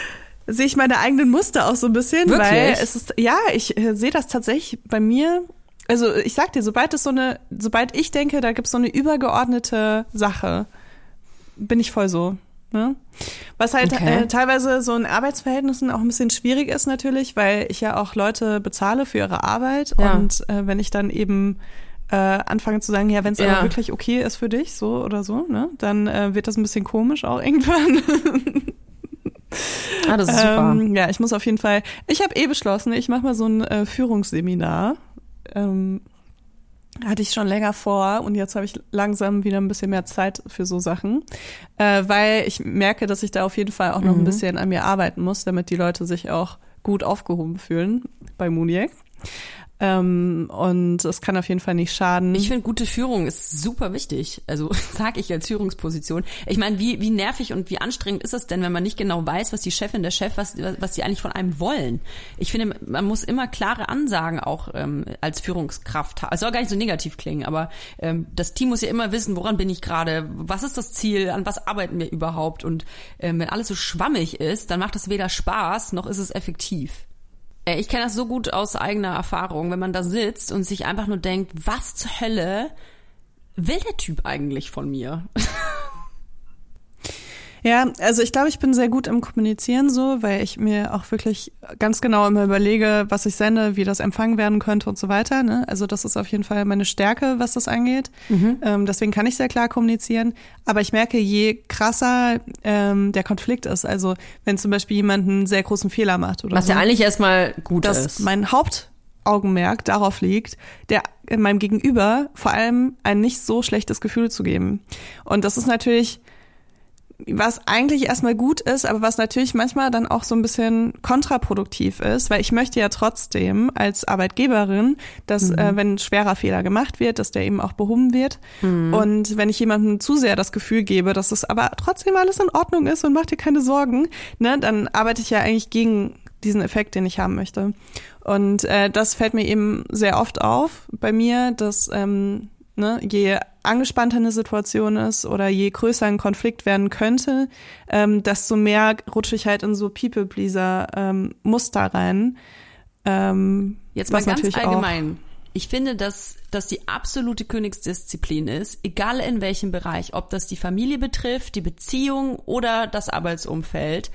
Sehe ich meine eigenen Muster auch so ein bisschen, Wirklich? weil es ist, ja, ich äh, sehe das tatsächlich bei mir. Also ich sag dir, sobald es so eine, sobald ich denke, da gibt's so eine übergeordnete Sache, bin ich voll so. Ne? Was halt Okay. äh, teilweise so in Arbeitsverhältnissen auch ein bisschen schwierig ist natürlich, weil ich ja auch Leute bezahle für ihre Arbeit Ja. und äh, wenn ich dann eben äh, anfange zu sagen, ja, wenn es Ja. aber wirklich okay ist für dich, so oder so, ne, dann äh, wird das ein bisschen komisch auch irgendwann. Ah, das ist super. Ähm, ja, ich muss auf jeden Fall. Ich habe eh beschlossen, ich mache mal so ein äh, Führungsseminar. Ähm, hatte ich schon länger vor und jetzt habe ich langsam wieder ein bisschen mehr Zeit für so Sachen, äh, weil ich merke, dass ich da auf jeden Fall auch noch ein bisschen an mir arbeiten muss, damit die Leute sich auch gut aufgehoben fühlen bei Muniac. Ähm, und es kann auf jeden Fall nicht schaden. Ich finde, gute Führung ist super wichtig. Also sag ich als Führungsposition. Ich meine, wie, wie nervig und wie anstrengend ist es denn, wenn man nicht genau weiß, was die Chefin, der Chef, was, was sie eigentlich von einem wollen? Ich finde, man muss immer klare Ansagen auch ähm, als Führungskraft haben. Es soll gar nicht so negativ klingen, aber ähm, das Team muss ja immer wissen, woran bin ich gerade, was ist das Ziel, an was arbeiten wir überhaupt? Und ähm, wenn alles so schwammig ist, dann macht es weder Spaß, noch ist es effektiv. Äh, Ich kenne das so gut aus eigener Erfahrung, wenn man da sitzt und sich einfach nur denkt, was zur Hölle will der Typ eigentlich von mir? Ja, also ich glaube, ich bin sehr gut im Kommunizieren so, weil ich mir auch wirklich ganz genau immer überlege, was ich sende, wie das empfangen werden könnte und so weiter. Ne? Also das ist auf jeden Fall meine Stärke, was das angeht. Ähm, deswegen kann ich sehr klar kommunizieren. Aber ich merke, je krasser ähm, der Konflikt ist, also wenn zum Beispiel jemand einen sehr großen Fehler macht oder Was so, ja eigentlich erstmal gut dass ist. mein Hauptaugenmerk darauf liegt, der meinem Gegenüber vor allem ein nicht so schlechtes Gefühl zu geben. Und das ist natürlich was eigentlich erstmal gut ist, aber was natürlich manchmal dann auch so ein bisschen kontraproduktiv ist, weil ich möchte ja trotzdem als Arbeitgeberin, dass äh, wenn ein schwerer Fehler gemacht wird, dass der eben auch behoben wird. Und wenn ich jemandem zu sehr das Gefühl gebe, dass es aber trotzdem alles in Ordnung ist und mach dir keine Sorgen, ne, dann arbeite ich ja eigentlich gegen diesen Effekt, den ich haben möchte. Und äh, das fällt mir eben sehr oft auf bei mir, dass ähm, ne, je angespannter eine Situation ist oder je größer ein Konflikt werden könnte, ähm, desto mehr rutsche ich halt in so People-Pleaser-Muster rein. Ähm, Jetzt mal ganz allgemein. Ich finde, dass das die absolute Königsdisziplin ist, egal in welchem Bereich, ob das die Familie betrifft, die Beziehung oder das Arbeitsumfeld,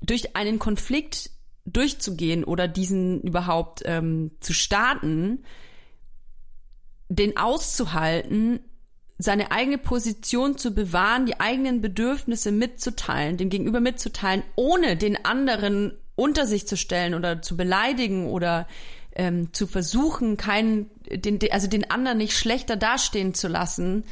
durch einen Konflikt durchzugehen oder diesen überhaupt ähm, zu starten, den auszuhalten, seine eigene Position zu bewahren, die eigenen Bedürfnisse mitzuteilen, dem Gegenüber mitzuteilen, ohne den anderen unter sich zu stellen oder zu beleidigen oder ähm, zu versuchen, keinen, den, also den anderen nicht schlechter dastehen zu lassen.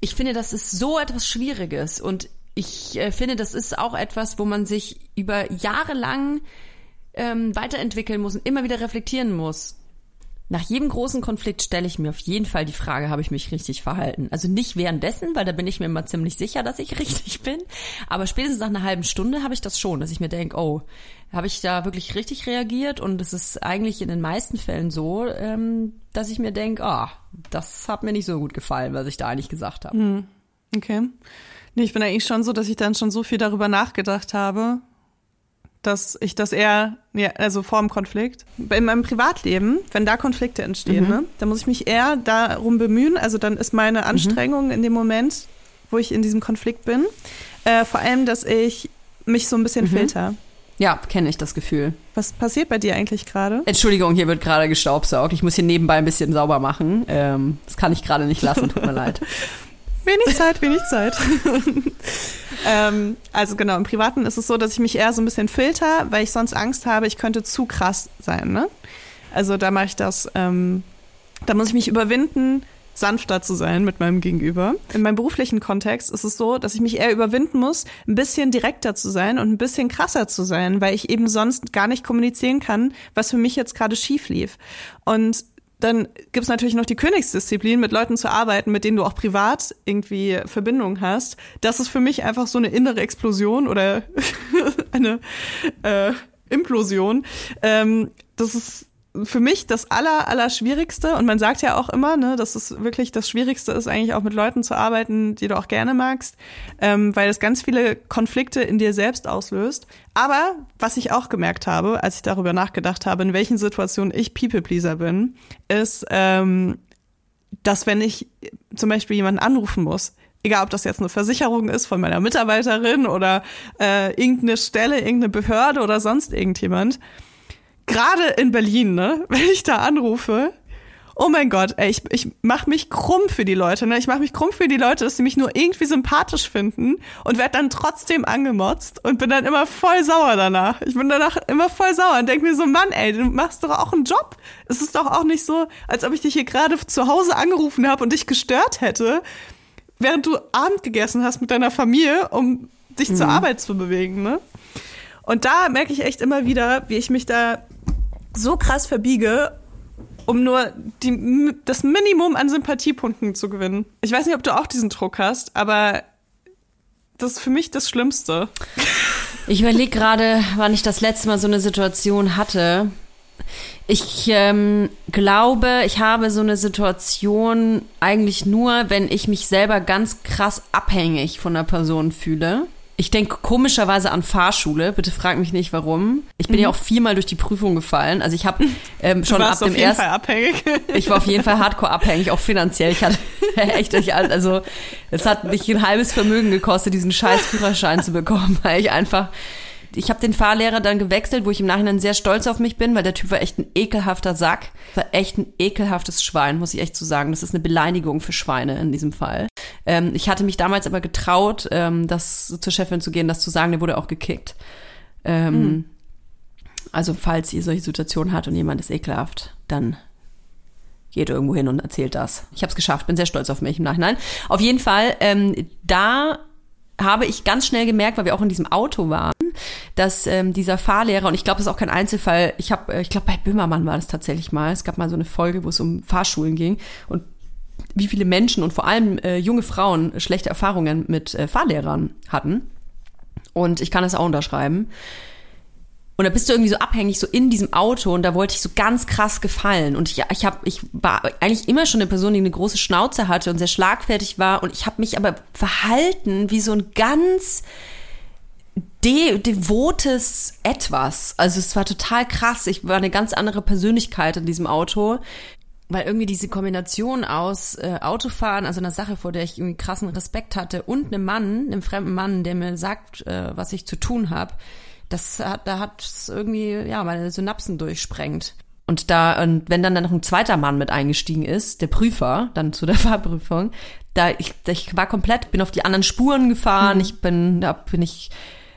Ich finde, das ist so etwas Schwieriges und ich äh, finde, das ist auch etwas, wo man sich über Jahre lang ähm, weiterentwickeln muss und immer wieder reflektieren muss. Nach jedem großen Konflikt stelle ich mir auf jeden Fall die Frage, habe ich mich richtig verhalten? Also nicht währenddessen, weil da bin ich mir immer ziemlich sicher, dass ich richtig bin. Aber spätestens nach einer halben Stunde habe ich das schon, dass ich mir denke, oh, habe ich da wirklich richtig reagiert? Und es ist eigentlich in den meisten Fällen so, ähm, dass ich mir denke, ah, das hat mir nicht so gut gefallen, was ich da eigentlich gesagt habe. Okay. Nee, ich bin eigentlich schon so, dass ich dann schon so viel darüber nachgedacht habe, dass ich das eher, ja, also vor dem Konflikt. In meinem Privatleben, wenn da Konflikte entstehen, ne, dann muss ich mich eher darum bemühen. Also dann ist meine Anstrengung in dem Moment, wo ich in diesem Konflikt bin, äh, vor allem, dass ich mich so ein bisschen filter. Ja, kenne ich das Gefühl. Was passiert bei dir eigentlich gerade? Entschuldigung, hier wird gerade gestaubsaugt. Ich muss hier nebenbei ein bisschen sauber machen. Ähm, das kann ich gerade nicht lassen, tut mir leid. Wenig Zeit, wenig Zeit. ähm, also genau, im Privaten ist es so, dass ich mich eher so ein bisschen filter, weil ich sonst Angst habe, ich könnte zu krass sein. Ne? Also da mache ich das, ähm, da muss ich mich überwinden, sanfter zu sein mit meinem Gegenüber. In meinem beruflichen Kontext ist es so, dass ich mich eher überwinden muss, ein bisschen direkter zu sein und ein bisschen krasser zu sein, weil ich eben sonst gar nicht kommunizieren kann, was für mich jetzt gerade schief lief. Und dann gibt's natürlich noch die Königsdisziplin, mit Leuten zu arbeiten, mit denen du auch privat irgendwie Verbindung hast. Das ist für mich einfach so eine innere Explosion oder eine äh, Implosion. Ähm, das ist für mich das aller, aller Schwierigste. Und man sagt ja auch immer, ne, dass es wirklich das Schwierigste ist, eigentlich auch mit Leuten zu arbeiten, die du auch gerne magst, ähm, weil es ganz viele Konflikte in dir selbst auslöst. Aber was ich auch gemerkt habe, als ich darüber nachgedacht habe, in welchen Situationen ich People-Pleaser bin, ist, ähm, dass wenn ich zum Beispiel jemanden anrufen muss, egal ob das jetzt eine Versicherung ist von meiner Mitarbeiterin oder äh, irgendeine Stelle, irgendeine Behörde oder sonst irgendjemand, gerade in Berlin, ne, wenn ich da anrufe, oh mein Gott, ey, ich, ich mach mich krumm für die Leute, ne? Ich mach mich krumm für die Leute, dass sie mich nur irgendwie sympathisch finden und werd dann trotzdem angemotzt und bin dann immer voll sauer danach. Ich bin danach immer voll sauer und denk mir so, Mann, ey, du machst doch auch einen Job. Es ist doch auch nicht so, als ob ich dich hier gerade zu Hause angerufen habe und dich gestört hätte, während du Abend gegessen hast mit deiner Familie, um dich zur Arbeit zu bewegen, ne? Und da merke ich echt immer wieder, wie ich mich da so krass verbiege, um nur die, das Minimum an Sympathiepunkten zu gewinnen. Ich weiß nicht, ob du auch diesen Druck hast, aber das ist für mich das Schlimmste. Ich überlege gerade, wann ich das letzte Mal so eine Situation hatte. Ich ähm, glaube, ich habe so eine Situation eigentlich nur, wenn ich mich selber ganz krass abhängig von einer Person fühle. Ich denke komischerweise an Fahrschule. Bitte frag mich nicht, warum. Ich bin ja auch viermal durch die Prüfung gefallen. Also ich habe ähm, schon Mhm. Ab dem ersten. Fall abhängig. Ich war auf jeden Fall hardcore abhängig, auch finanziell. Ich hatte echt, ich- also es hat mich ein halbes Vermögen gekostet, diesen scheiß Führerschein zu bekommen, weil ich einfach, ich habe den Fahrlehrer dann gewechselt, wo ich im Nachhinein sehr stolz auf mich bin, weil der Typ war echt ein ekelhafter Sack, war echt ein ekelhaftes Schwein, muss ich echt so sagen. Das ist eine Beleidigung für Schweine in diesem Fall. Ähm, ich hatte mich damals aber getraut, ähm, das zur Chefin zu gehen, das zu sagen, der wurde auch gekickt. Ähm, Also falls ihr solche Situationen habt und jemand ist ekelhaft, dann geht irgendwo hin und erzählt das. Ich habe es geschafft, bin sehr stolz auf mich im Nachhinein. Auf jeden Fall, ähm, da habe ich ganz schnell gemerkt, weil wir auch in diesem Auto waren, dass ähm, dieser Fahrlehrer, und ich glaube, das ist auch kein Einzelfall, ich habe, äh, ich glaube, bei Böhmermann war das tatsächlich mal, es gab mal so eine Folge, wo es um Fahrschulen ging und wie viele Menschen und vor allem äh, junge Frauen schlechte Erfahrungen mit äh, Fahrlehrern hatten. Und ich kann das auch unterschreiben. Und da bist du irgendwie so abhängig, so in diesem Auto und da wollte ich so ganz krass gefallen. Und ich, ich, hab, ich war eigentlich immer schon eine Person, die eine große Schnauze hatte und sehr schlagfertig war. Und ich habe mich aber verhalten wie so ein ganz de devotes Etwas. Also es war total krass. Ich war eine ganz andere Persönlichkeit in diesem Auto. Weil irgendwie diese Kombination aus äh, Autofahren, also einer Sache, vor der ich irgendwie krassen Respekt hatte, und einem Mann, einem fremden Mann, der mir sagt, äh, was ich zu tun habe, das hat, da hat es irgendwie, ja, meine Synapsen durchsprengt. Und da, und wenn dann noch ein zweiter Mann mit eingestiegen ist, der Prüfer, dann zu der Fahrprüfung, da ich, ich war komplett, bin auf die anderen Spuren gefahren, ich bin, da bin ich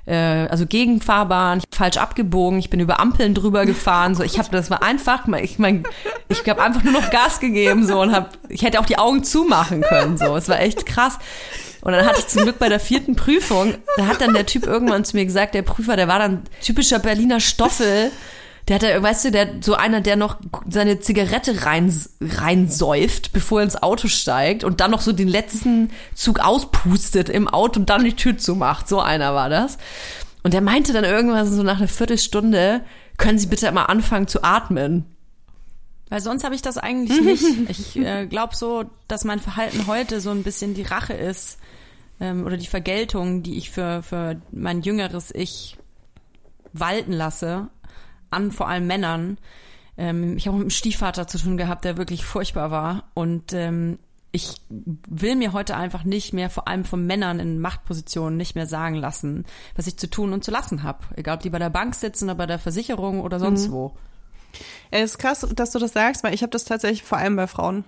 äh, also gegen Fahrbahn, falsch abgebogen, ich bin über Ampeln drüber gefahren, so ich habe das war einfach, ich mein, ich habe einfach nur noch Gas gegeben so und habe ich hätte auch die Augen zumachen können, so es war echt krass. Und dann hatte ich zum Glück bei der vierten Prüfung, da hat dann der Typ irgendwann zu mir gesagt, der Prüfer, der war dann typischer Berliner Stoffel. Der hat, ja, weißt du, der so einer, der noch seine Zigarette rein reinsäuft, bevor er ins Auto steigt und dann noch so den letzten Zug auspustet im Auto und dann die Tür zumacht. So einer war das. Und der meinte dann irgendwann so nach einer Viertelstunde, können Sie bitte mal anfangen zu atmen. Weil sonst habe ich das eigentlich nicht. Ich äh, glaube so, dass mein Verhalten heute so ein bisschen die Rache ist ähm, oder die Vergeltung, die ich für, für mein jüngeres Ich walten lasse, an vor allem Männern. Ähm, ich habe mit einem Stiefvater zu tun gehabt, der wirklich furchtbar war. Und ähm, ich will mir heute einfach nicht mehr, vor allem von Männern in Machtpositionen, nicht mehr sagen lassen, was ich zu tun und zu lassen habe. Egal, ob die bei der Bank sitzen oder bei der Versicherung oder sonst wo. Es ist krass, dass du das sagst, weil ich habe das tatsächlich vor allem bei Frauen.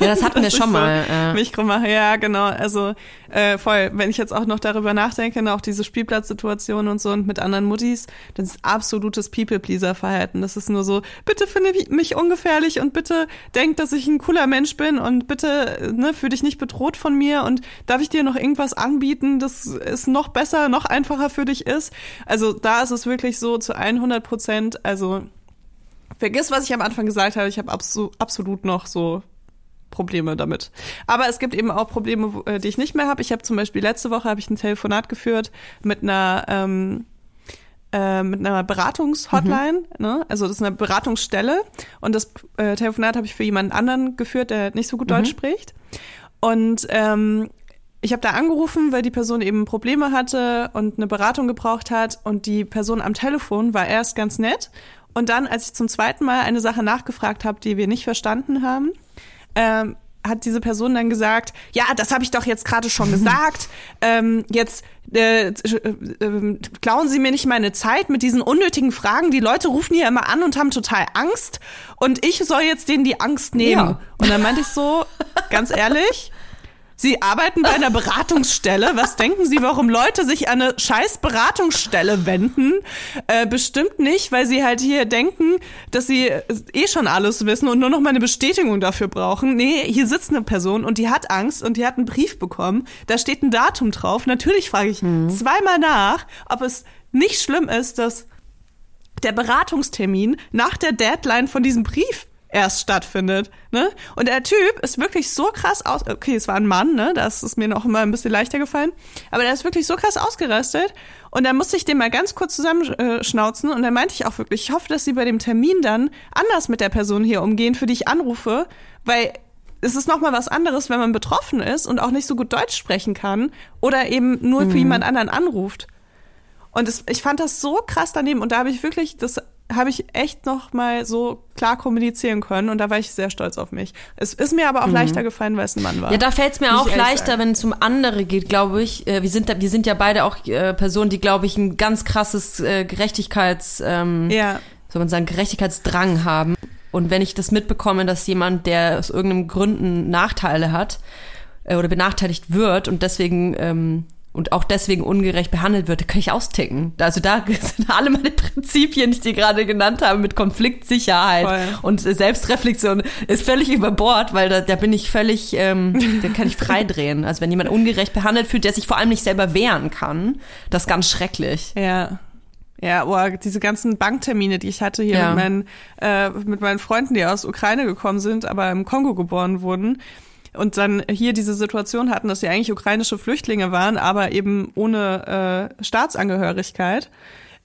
Ja, das hatten wir schon so mal. äh. Mich krumm mache, ja, genau. Also äh, voll, wenn ich jetzt auch noch darüber nachdenke, ne, auch diese Spielplatzsituation und so und mit anderen Muttis, das ist absolutes People-Pleaser-Verhalten. Das ist nur so, bitte finde mich ungefährlich und bitte denk, dass ich ein cooler Mensch bin und bitte ne, fühl dich nicht bedroht von mir und darf ich dir noch irgendwas anbieten, das es noch besser, noch einfacher für dich ist. Also da ist es wirklich so zu 100 Prozent, also vergiss, was ich am Anfang gesagt habe. Ich habe abso absolut noch so Probleme damit. Aber es gibt eben auch Probleme, äh, die ich nicht mehr habe. Ich habe zum Beispiel letzte Woche habe ich ein Telefonat geführt mit einer ähm, äh, mit einer Beratungshotline, ne? Also das ist eine Beratungsstelle und das äh, Telefonat habe ich für jemanden anderen geführt, der nicht so gut Deutsch spricht. Und ähm, ich habe da angerufen, weil die Person eben Probleme hatte und eine Beratung gebraucht hat und die Person am Telefon war erst ganz nett und dann, als ich zum zweiten Mal eine Sache nachgefragt habe, die wir nicht verstanden haben, ähm, hat diese Person dann gesagt, ja, das habe ich doch jetzt gerade schon gesagt. Ähm, jetzt äh, äh, äh, klauen Sie mir nicht meine Zeit mit diesen unnötigen Fragen. Die Leute rufen hier immer an und haben total Angst und ich soll jetzt denen die Angst nehmen. Ja. Und dann meinte ich so, ganz ehrlich, Sie arbeiten bei einer Beratungsstelle. Was denken Sie, warum Leute sich an eine scheiß Beratungsstelle wenden? Äh, bestimmt nicht, weil sie halt hier denken, dass sie äh, eh schon alles wissen und nur noch mal eine Bestätigung dafür brauchen. Nee, hier sitzt eine Person und die hat Angst und die hat einen Brief bekommen. Da steht ein Datum drauf. Natürlich frage ich zweimal nach, ob es nicht schlimm ist, dass der Beratungstermin nach der Deadline von diesem Brief erst stattfindet, ne? Und der Typ ist wirklich so krass aus, okay, es war ein Mann, ne? Das ist mir noch immer ein bisschen leichter gefallen, aber der ist wirklich so krass ausgerastet und dann musste ich den mal ganz kurz zusammenschnauzen und dann meinte ich auch wirklich, ich hoffe, dass sie bei dem Termin dann anders mit der Person hier umgehen, für die ich anrufe, weil es ist noch mal was anderes, wenn man betroffen ist und auch nicht so gut Deutsch sprechen kann oder eben nur für jemand anderen anruft. Und es, ich fand das so krass daneben und da habe ich wirklich, das habe ich echt noch mal so klar kommunizieren können und da war ich sehr stolz auf mich. Es ist mir aber auch leichter gefallen, weil es ein Mann war. Mhm. Ja, da fällt es mir Muss auch leichter, sagen. wenn es um andere geht, glaube ich. Äh, wir, sind da, wir sind ja beide auch äh, Personen, die, glaube ich, ein ganz krasses äh, Gerechtigkeits, ähm, Ja, soll man sagen, Gerechtigkeitsdrang haben. Und wenn ich das mitbekomme, dass jemand, der aus irgendeinem Gründen Nachteile hat äh, oder benachteiligt wird und deswegen ähm, und auch deswegen ungerecht behandelt wird, kann ich austicken. Also da sind alle meine Prinzipien, die ich dir gerade genannt habe, mit Konfliktsicherheit Voll. und Selbstreflexion, ist völlig über Bord, weil da, da bin ich völlig, ähm, da kann ich freidrehen. Also wenn jemand ungerecht behandelt fühlt, der sich vor allem nicht selber wehren kann, das ist ganz schrecklich. ja. Ja, boah, diese ganzen Banktermine, die ich hatte hier Ja. mit, meinen, äh, mit meinen Freunden, die aus Ukraine gekommen sind, aber im Kongo geboren wurden und dann hier diese Situation hatten, dass sie eigentlich ukrainische Flüchtlinge waren, aber eben ohne äh, Staatsangehörigkeit.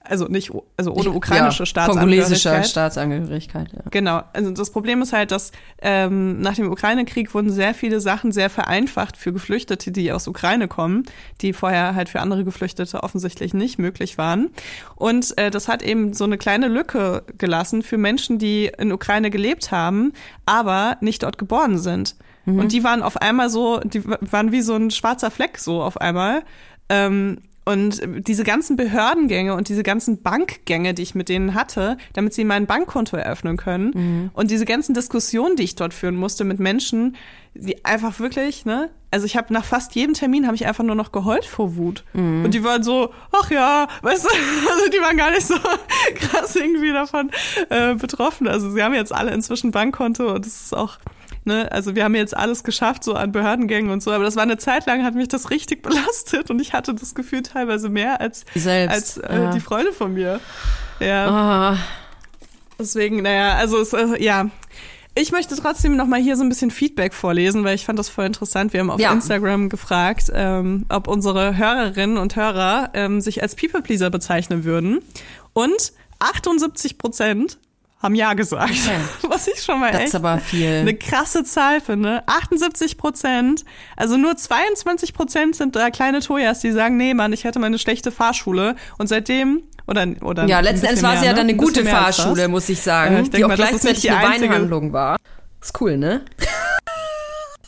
Also nicht, also ohne ukrainische ja, Staatsangehörigkeit. Kongolesischer Staatsangehörigkeit, ja. Genau. Also das Problem ist halt, dass ähm, nach dem Ukraine-Krieg wurden sehr viele Sachen sehr vereinfacht für Geflüchtete, die aus Ukraine kommen, die vorher halt für andere Geflüchtete offensichtlich nicht möglich waren. Und äh, das hat eben so eine kleine Lücke gelassen für Menschen, die in Ukraine gelebt haben, aber nicht dort geboren sind. Und die waren auf einmal so, die waren wie so ein schwarzer Fleck so auf einmal. Ähm, und diese ganzen Behördengänge und diese ganzen Bankgänge, die ich mit denen hatte, damit sie mein Bankkonto eröffnen können und diese ganzen Diskussionen, die ich dort führen musste mit Menschen, die einfach wirklich, ne? Also ich habe nach fast jedem Termin habe ich einfach nur noch geheult vor Wut. Und die waren so, ach ja, weißt du, also die waren gar nicht so krass irgendwie davon äh, betroffen. Also sie haben jetzt alle inzwischen Bankkonto und das ist auch Ne, also wir haben jetzt alles geschafft, so an Behördengängen und so, aber das war eine Zeit lang, hat mich das richtig belastet und ich hatte das Gefühl teilweise mehr als, Selbst, als äh, ja. die Freunde von mir. Ja, Ah, deswegen, naja, also es, äh, ja. Ich möchte trotzdem noch mal hier so ein bisschen Feedback vorlesen, weil ich fand das voll interessant. Wir haben auf Ja. Instagram gefragt, ähm, ob unsere Hörerinnen und Hörer ähm, sich als People-Pleaser bezeichnen würden. Und 78 Prozent haben Ja gesagt. Was ich schon mal das echt ist aber viel. eine krasse Zahl finde. 78 Prozent, also nur 22 Prozent sind da kleine Tojas, die sagen, nee, Mann, ich hätte mal eine schlechte Fahrschule. Und seitdem, oder, oder Ja, letzten Endes war sie ja ne? dann eine Ein gute. Fahrschule, muss ich sagen, Äh, ich die auch mal, gleichzeitig nicht die eine Weinhandlung war. Ist cool, ne?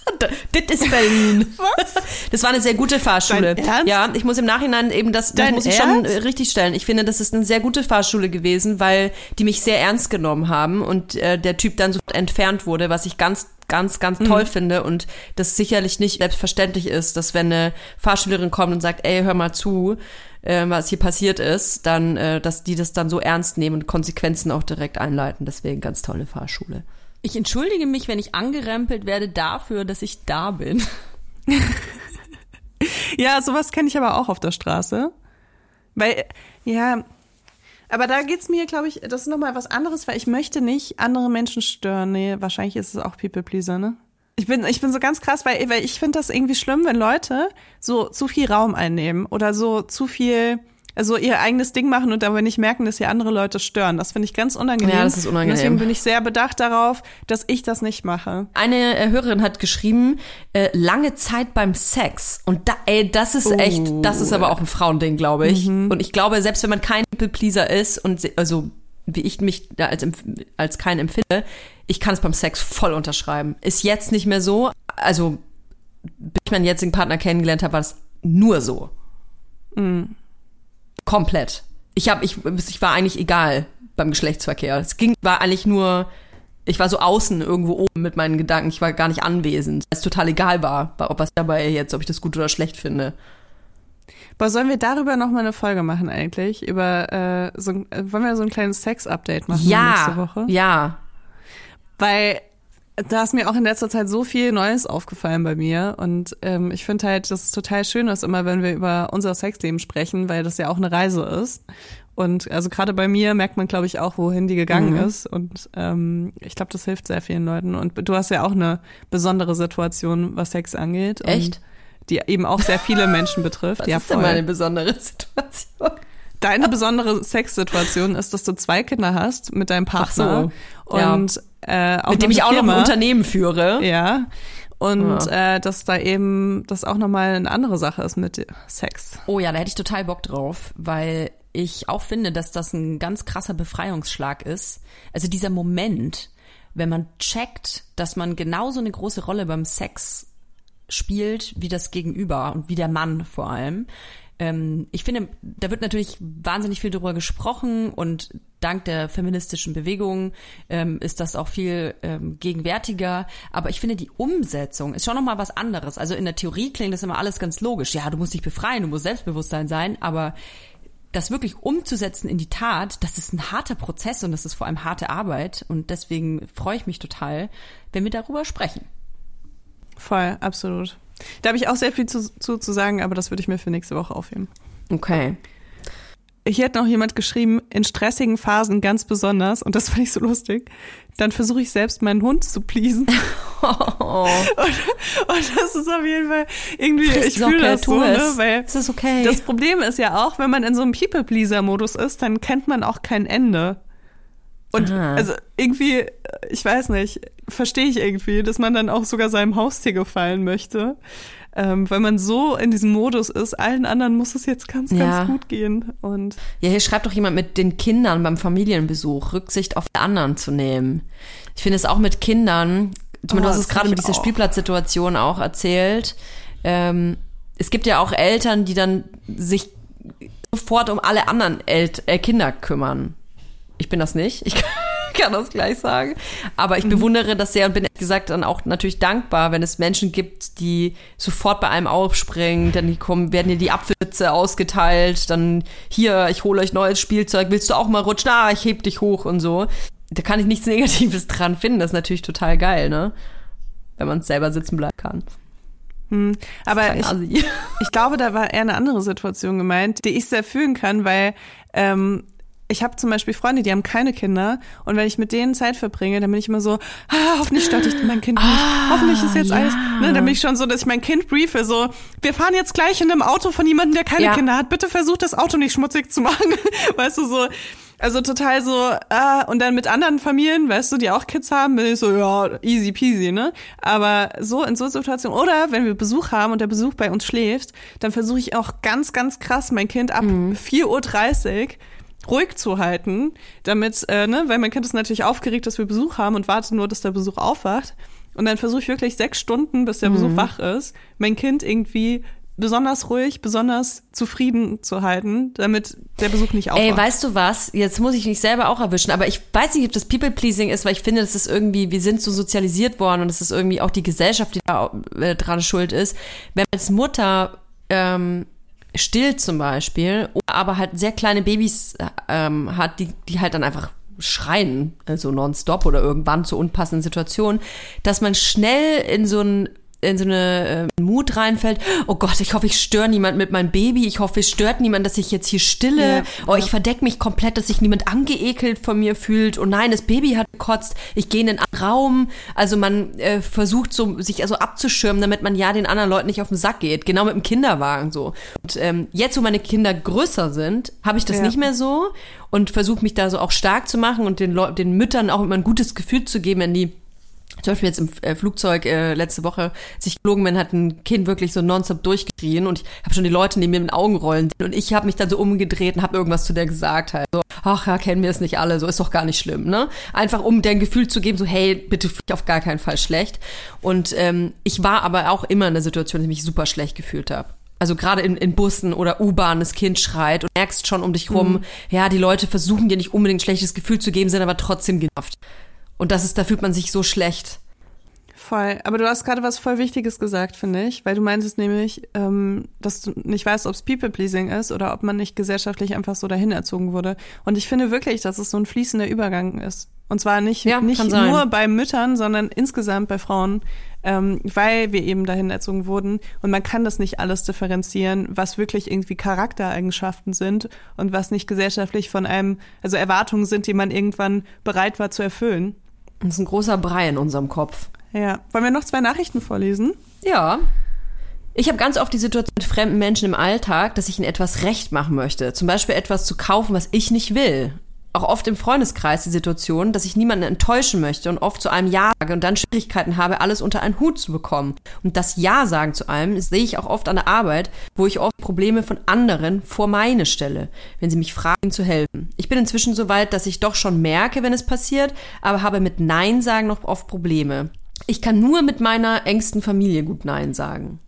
Das ist Berlin. Was? Das war eine sehr gute Fahrschule. Dein Ernst? Ja, ich muss im Nachhinein eben das, das muss ich schon Ernst? äh, richtig stellen. Ich finde, das ist eine sehr gute Fahrschule gewesen, weil die mich sehr ernst genommen haben und äh, der Typ dann so entfernt wurde, was ich ganz ganz, ganz Mhm. toll finde und das sicherlich nicht selbstverständlich ist, dass wenn eine Fahrschülerin kommt und sagt, ey, hör mal zu, äh, was hier passiert ist, dann, äh, dass die das dann so ernst nehmen und Konsequenzen auch direkt einleiten. Deswegen ganz tolle Fahrschule. Ich entschuldige mich, wenn ich angerempelt werde dafür, dass ich da bin. Ja, sowas kenne ich aber auch auf der Straße. Weil, ja, aber da geht's mir, glaube ich, das ist nochmal was anderes, weil ich möchte nicht andere Menschen stören. Nee, wahrscheinlich ist es auch People Pleaser, ne? Ich bin, ich bin so ganz krass, weil, weil ich finde das irgendwie schlimm, wenn Leute so zu viel Raum einnehmen oder so zu viel, also ihr eigenes Ding machen und aber nicht merken, dass sie andere Leute stören. Das finde ich ganz unangenehm. Ja, das ist unangenehm. Und deswegen bin ich sehr bedacht darauf, dass ich das nicht mache. Eine äh, Hörerin hat geschrieben, äh, lange Zeit beim Sex. Und da, ey, das ist echt, das ist aber auch ein Frauending, glaube ich. Und ich glaube, selbst wenn man kein People Pleaser ist und also wie ich mich da als, als kein empfinde, ich kann es beim Sex voll unterschreiben. Ist jetzt nicht mehr so. Also, bis ich meinen jetzigen Partner kennengelernt habe, war das nur so. Komplett. Ich habe, ich, ich war eigentlich egal beim Geschlechtsverkehr. Es ging, war eigentlich nur, ich war so außen irgendwo oben mit meinen Gedanken. Ich war gar nicht anwesend. Es total egal war, ob was dabei jetzt, ob ich das gut oder schlecht finde. Aber sollen wir darüber noch mal eine Folge machen eigentlich? Über äh, so, äh, wollen wir so ein kleines Sex-Update machen nächste Woche? ja. Weil da ist mir auch in letzter Zeit so viel Neues aufgefallen bei mir. Und ähm, ich finde halt, dass es total schön ist, immer wenn wir über unser Sexleben sprechen, weil das ja auch eine Reise ist. Und also gerade bei mir merkt man, glaube ich, auch, wohin die gegangen Mhm. ist. Und ähm, ich glaube, das hilft sehr vielen Leuten. Und du hast ja auch eine besondere Situation, was Sex angeht. Echt? Und die eben auch sehr viele Menschen betrifft. Was ja, ist denn voll. meine besondere Situation? Deine besondere Sexsituation ist, dass du zwei Kinder hast mit deinem Partner so, ja. Äh, Mit dem noch ich auch noch Firma. ein Unternehmen führe. Ja. Und äh, dass da eben das auch nochmal eine andere Sache ist mit Sex. Oh ja, da hätte ich total Bock drauf, weil ich auch finde, dass das ein ganz krasser Befreiungsschlag ist. Also dieser Moment, wenn man checkt, dass man genauso eine große Rolle beim Sex spielt wie das Gegenüber und wie der Mann vor allem. Ähm, ich finde, da wird natürlich wahnsinnig viel darüber gesprochen und dank der feministischen Bewegung ähm, ist das auch viel ähm, gegenwärtiger. Aber ich finde, die Umsetzung ist schon nochmal was anderes. Also in der Theorie klingt das immer alles ganz logisch. Ja, du musst dich befreien, du musst Selbstbewusstsein sein, aber das wirklich umzusetzen in die Tat, das ist ein harter Prozess und das ist vor allem harte Arbeit. Und deswegen freue ich mich total, wenn wir darüber sprechen. Voll, absolut. Da habe ich auch sehr viel zu, zu, zu sagen, aber das würde ich mir für nächste Woche aufheben. Okay. Hier hat noch jemand geschrieben, in stressigen Phasen ganz besonders, und das fand ich so lustig, dann versuche ich selbst meinen Hund zu pleasen. und, und das ist auf jeden Fall irgendwie, ich fühle das so, ne, weil Es ist okay. das Problem ist ja auch, wenn man in so einem People-Pleaser-Modus ist, dann kennt man auch kein Ende. Und Aha. also irgendwie, ich weiß nicht, verstehe ich irgendwie, dass man dann auch sogar seinem Haustier gefallen möchte. Ähm, weil man so in diesem Modus ist, allen anderen muss es jetzt ganz, Ja. ganz gut gehen. Und Ja, hier schreibt doch jemand mit den Kindern beim Familienbesuch, Rücksicht auf die anderen zu nehmen. Ich finde es auch mit Kindern, meine, du Oh, hast es gerade mit dieser. Spielplatzsituation auch erzählt. Ähm, es gibt ja auch Eltern, die dann sich sofort um alle anderen El äh, Kinder kümmern. Ich bin das nicht. Ich kann das gleich sagen. Aber ich Mhm. bewundere das sehr und bin ehrlich gesagt dann auch natürlich dankbar, wenn es Menschen gibt, die sofort bei einem aufspringen, dann die kommen, werden dir die Apfelwitze ausgeteilt, dann hier, ich hole euch neues Spielzeug, willst du auch mal rutschen? Ah, ich heb dich hoch und so. Da kann ich nichts Negatives dran finden. Das ist natürlich total geil, ne? Wenn man selber sitzen bleiben kann. aber Kein ich, ich glaube, da war eher eine andere Situation gemeint, die ich sehr fühlen kann, weil ähm, ich habe zum Beispiel Freunde, die haben keine Kinder. Und wenn ich mit denen Zeit verbringe, dann bin ich immer so, ah, hoffentlich stört ich mein Kind nicht, hoffentlich ist jetzt alles, ne, dann bin ich schon so, dass ich mein Kind briefe, so, wir fahren jetzt gleich in einem Auto von jemandem, der keine Ja. Kinder hat, bitte versucht das Auto nicht schmutzig zu machen, weißt du, so, also total so, ah, und dann mit anderen Familien, weißt du, die auch Kids haben, bin ich so, ja, easy peasy, ne? Aber so in so Situationen, oder wenn wir Besuch haben und der Besuch bei uns schläft, dann versuche ich auch ganz, ganz krass mein Kind ab 4.30 Uhr ruhig zu halten, damit, äh, ne, weil mein Kind ist natürlich aufgeregt, dass wir Besuch haben und wartet nur, dass der Besuch aufwacht. Und dann versuche ich wirklich sechs Stunden, bis der Besuch wach ist, mein Kind irgendwie besonders ruhig, besonders zufrieden zu halten, damit der Besuch nicht aufwacht. Ey, weißt du was? Jetzt muss ich mich selber auch erwischen, aber ich weiß nicht, ob das People-Pleasing ist, weil ich finde, das ist irgendwie, wir sind so sozialisiert worden und es ist irgendwie auch die Gesellschaft, die da äh, dran schuld ist. Wenn man als Mutter ähm, stillt zum Beispiel, aber halt sehr kleine Babys ähm, hat, die, die halt dann einfach schreien, also nonstop oder irgendwann zu unpassenden Situationen, dass man schnell in so ein in so eine äh, Mut reinfällt, oh Gott, ich hoffe, ich störe niemand mit meinem Baby, ich hoffe, es stört niemand, dass ich jetzt hier stille, Ja, oh, ich verdecke mich komplett, dass sich niemand angeekelt von mir fühlt, oh nein, das Baby hat gekotzt, ich gehe in den Raum, also man äh, versucht so, sich also abzuschirmen, damit man ja den anderen Leuten nicht auf den Sack geht, genau mit dem Kinderwagen so. Und ähm, jetzt, wo meine Kinder größer sind, habe ich das Ja. nicht mehr so und versuche mich da so auch stark zu machen und den, Leu den Müttern auch immer ein gutes Gefühl zu geben, wenn die zum Beispiel jetzt im äh, Flugzeug äh, letzte Woche, als ich geflogen bin, hat ein Kind wirklich so nonstop durchgeschrien und ich habe schon die Leute neben mir mit den Augen rollen und ich habe mich dann so umgedreht und habe irgendwas zu der gesagt halt so, ach ja, kennen wir es nicht alle, so ist doch gar nicht schlimm, ne? Einfach um dir ein Gefühl zu geben, so hey, bitte fühl dich auf gar keinen Fall schlecht. Und ähm, ich war aber auch immer in der Situation, dass ich mich super schlecht gefühlt habe. Also gerade in, in Bussen oder U-Bahn, das Kind schreit und merkst schon um dich rum, ja, die Leute versuchen dir nicht unbedingt ein schlechtes Gefühl zu geben, sind aber trotzdem genervt. Und das ist, da fühlt man sich so schlecht. Voll. Aber du hast gerade was voll Wichtiges gesagt, finde ich, weil du meintest nämlich, ähm, dass du nicht weißt, ob es People-Pleasing ist oder ob man nicht gesellschaftlich einfach so dahin erzogen wurde. Und ich finde wirklich, dass es so ein fließender Übergang ist. Und zwar nicht, Ja, nicht nur bei Müttern, sondern insgesamt bei Frauen, ähm, weil wir eben dahin erzogen wurden. Und man kann das nicht alles differenzieren, was wirklich irgendwie Charaktereigenschaften sind und was nicht gesellschaftlich von einem, also Erwartungen sind, die man irgendwann bereit war zu erfüllen. Das ist ein großer Brei in unserem Kopf. Ja. Wollen wir noch zwei Nachrichten vorlesen? Ja. Ich habe ganz oft die Situation mit fremden Menschen im Alltag, dass ich ihnen etwas recht machen möchte. Zum Beispiel etwas zu kaufen, was ich nicht will. Auch oft im Freundeskreis die Situation, dass ich niemanden enttäuschen möchte und oft zu einem Ja sage und dann Schwierigkeiten habe, alles unter einen Hut zu bekommen. Und das Ja sagen zu allem sehe ich auch oft an der Arbeit, wo ich oft Probleme von anderen vor meine stelle, wenn sie mich fragen, zu helfen. Ich bin inzwischen so weit, dass ich doch schon merke, wenn es passiert, aber habe mit Nein sagen noch oft Probleme. Ich kann nur mit meiner engsten Familie gut Nein sagen.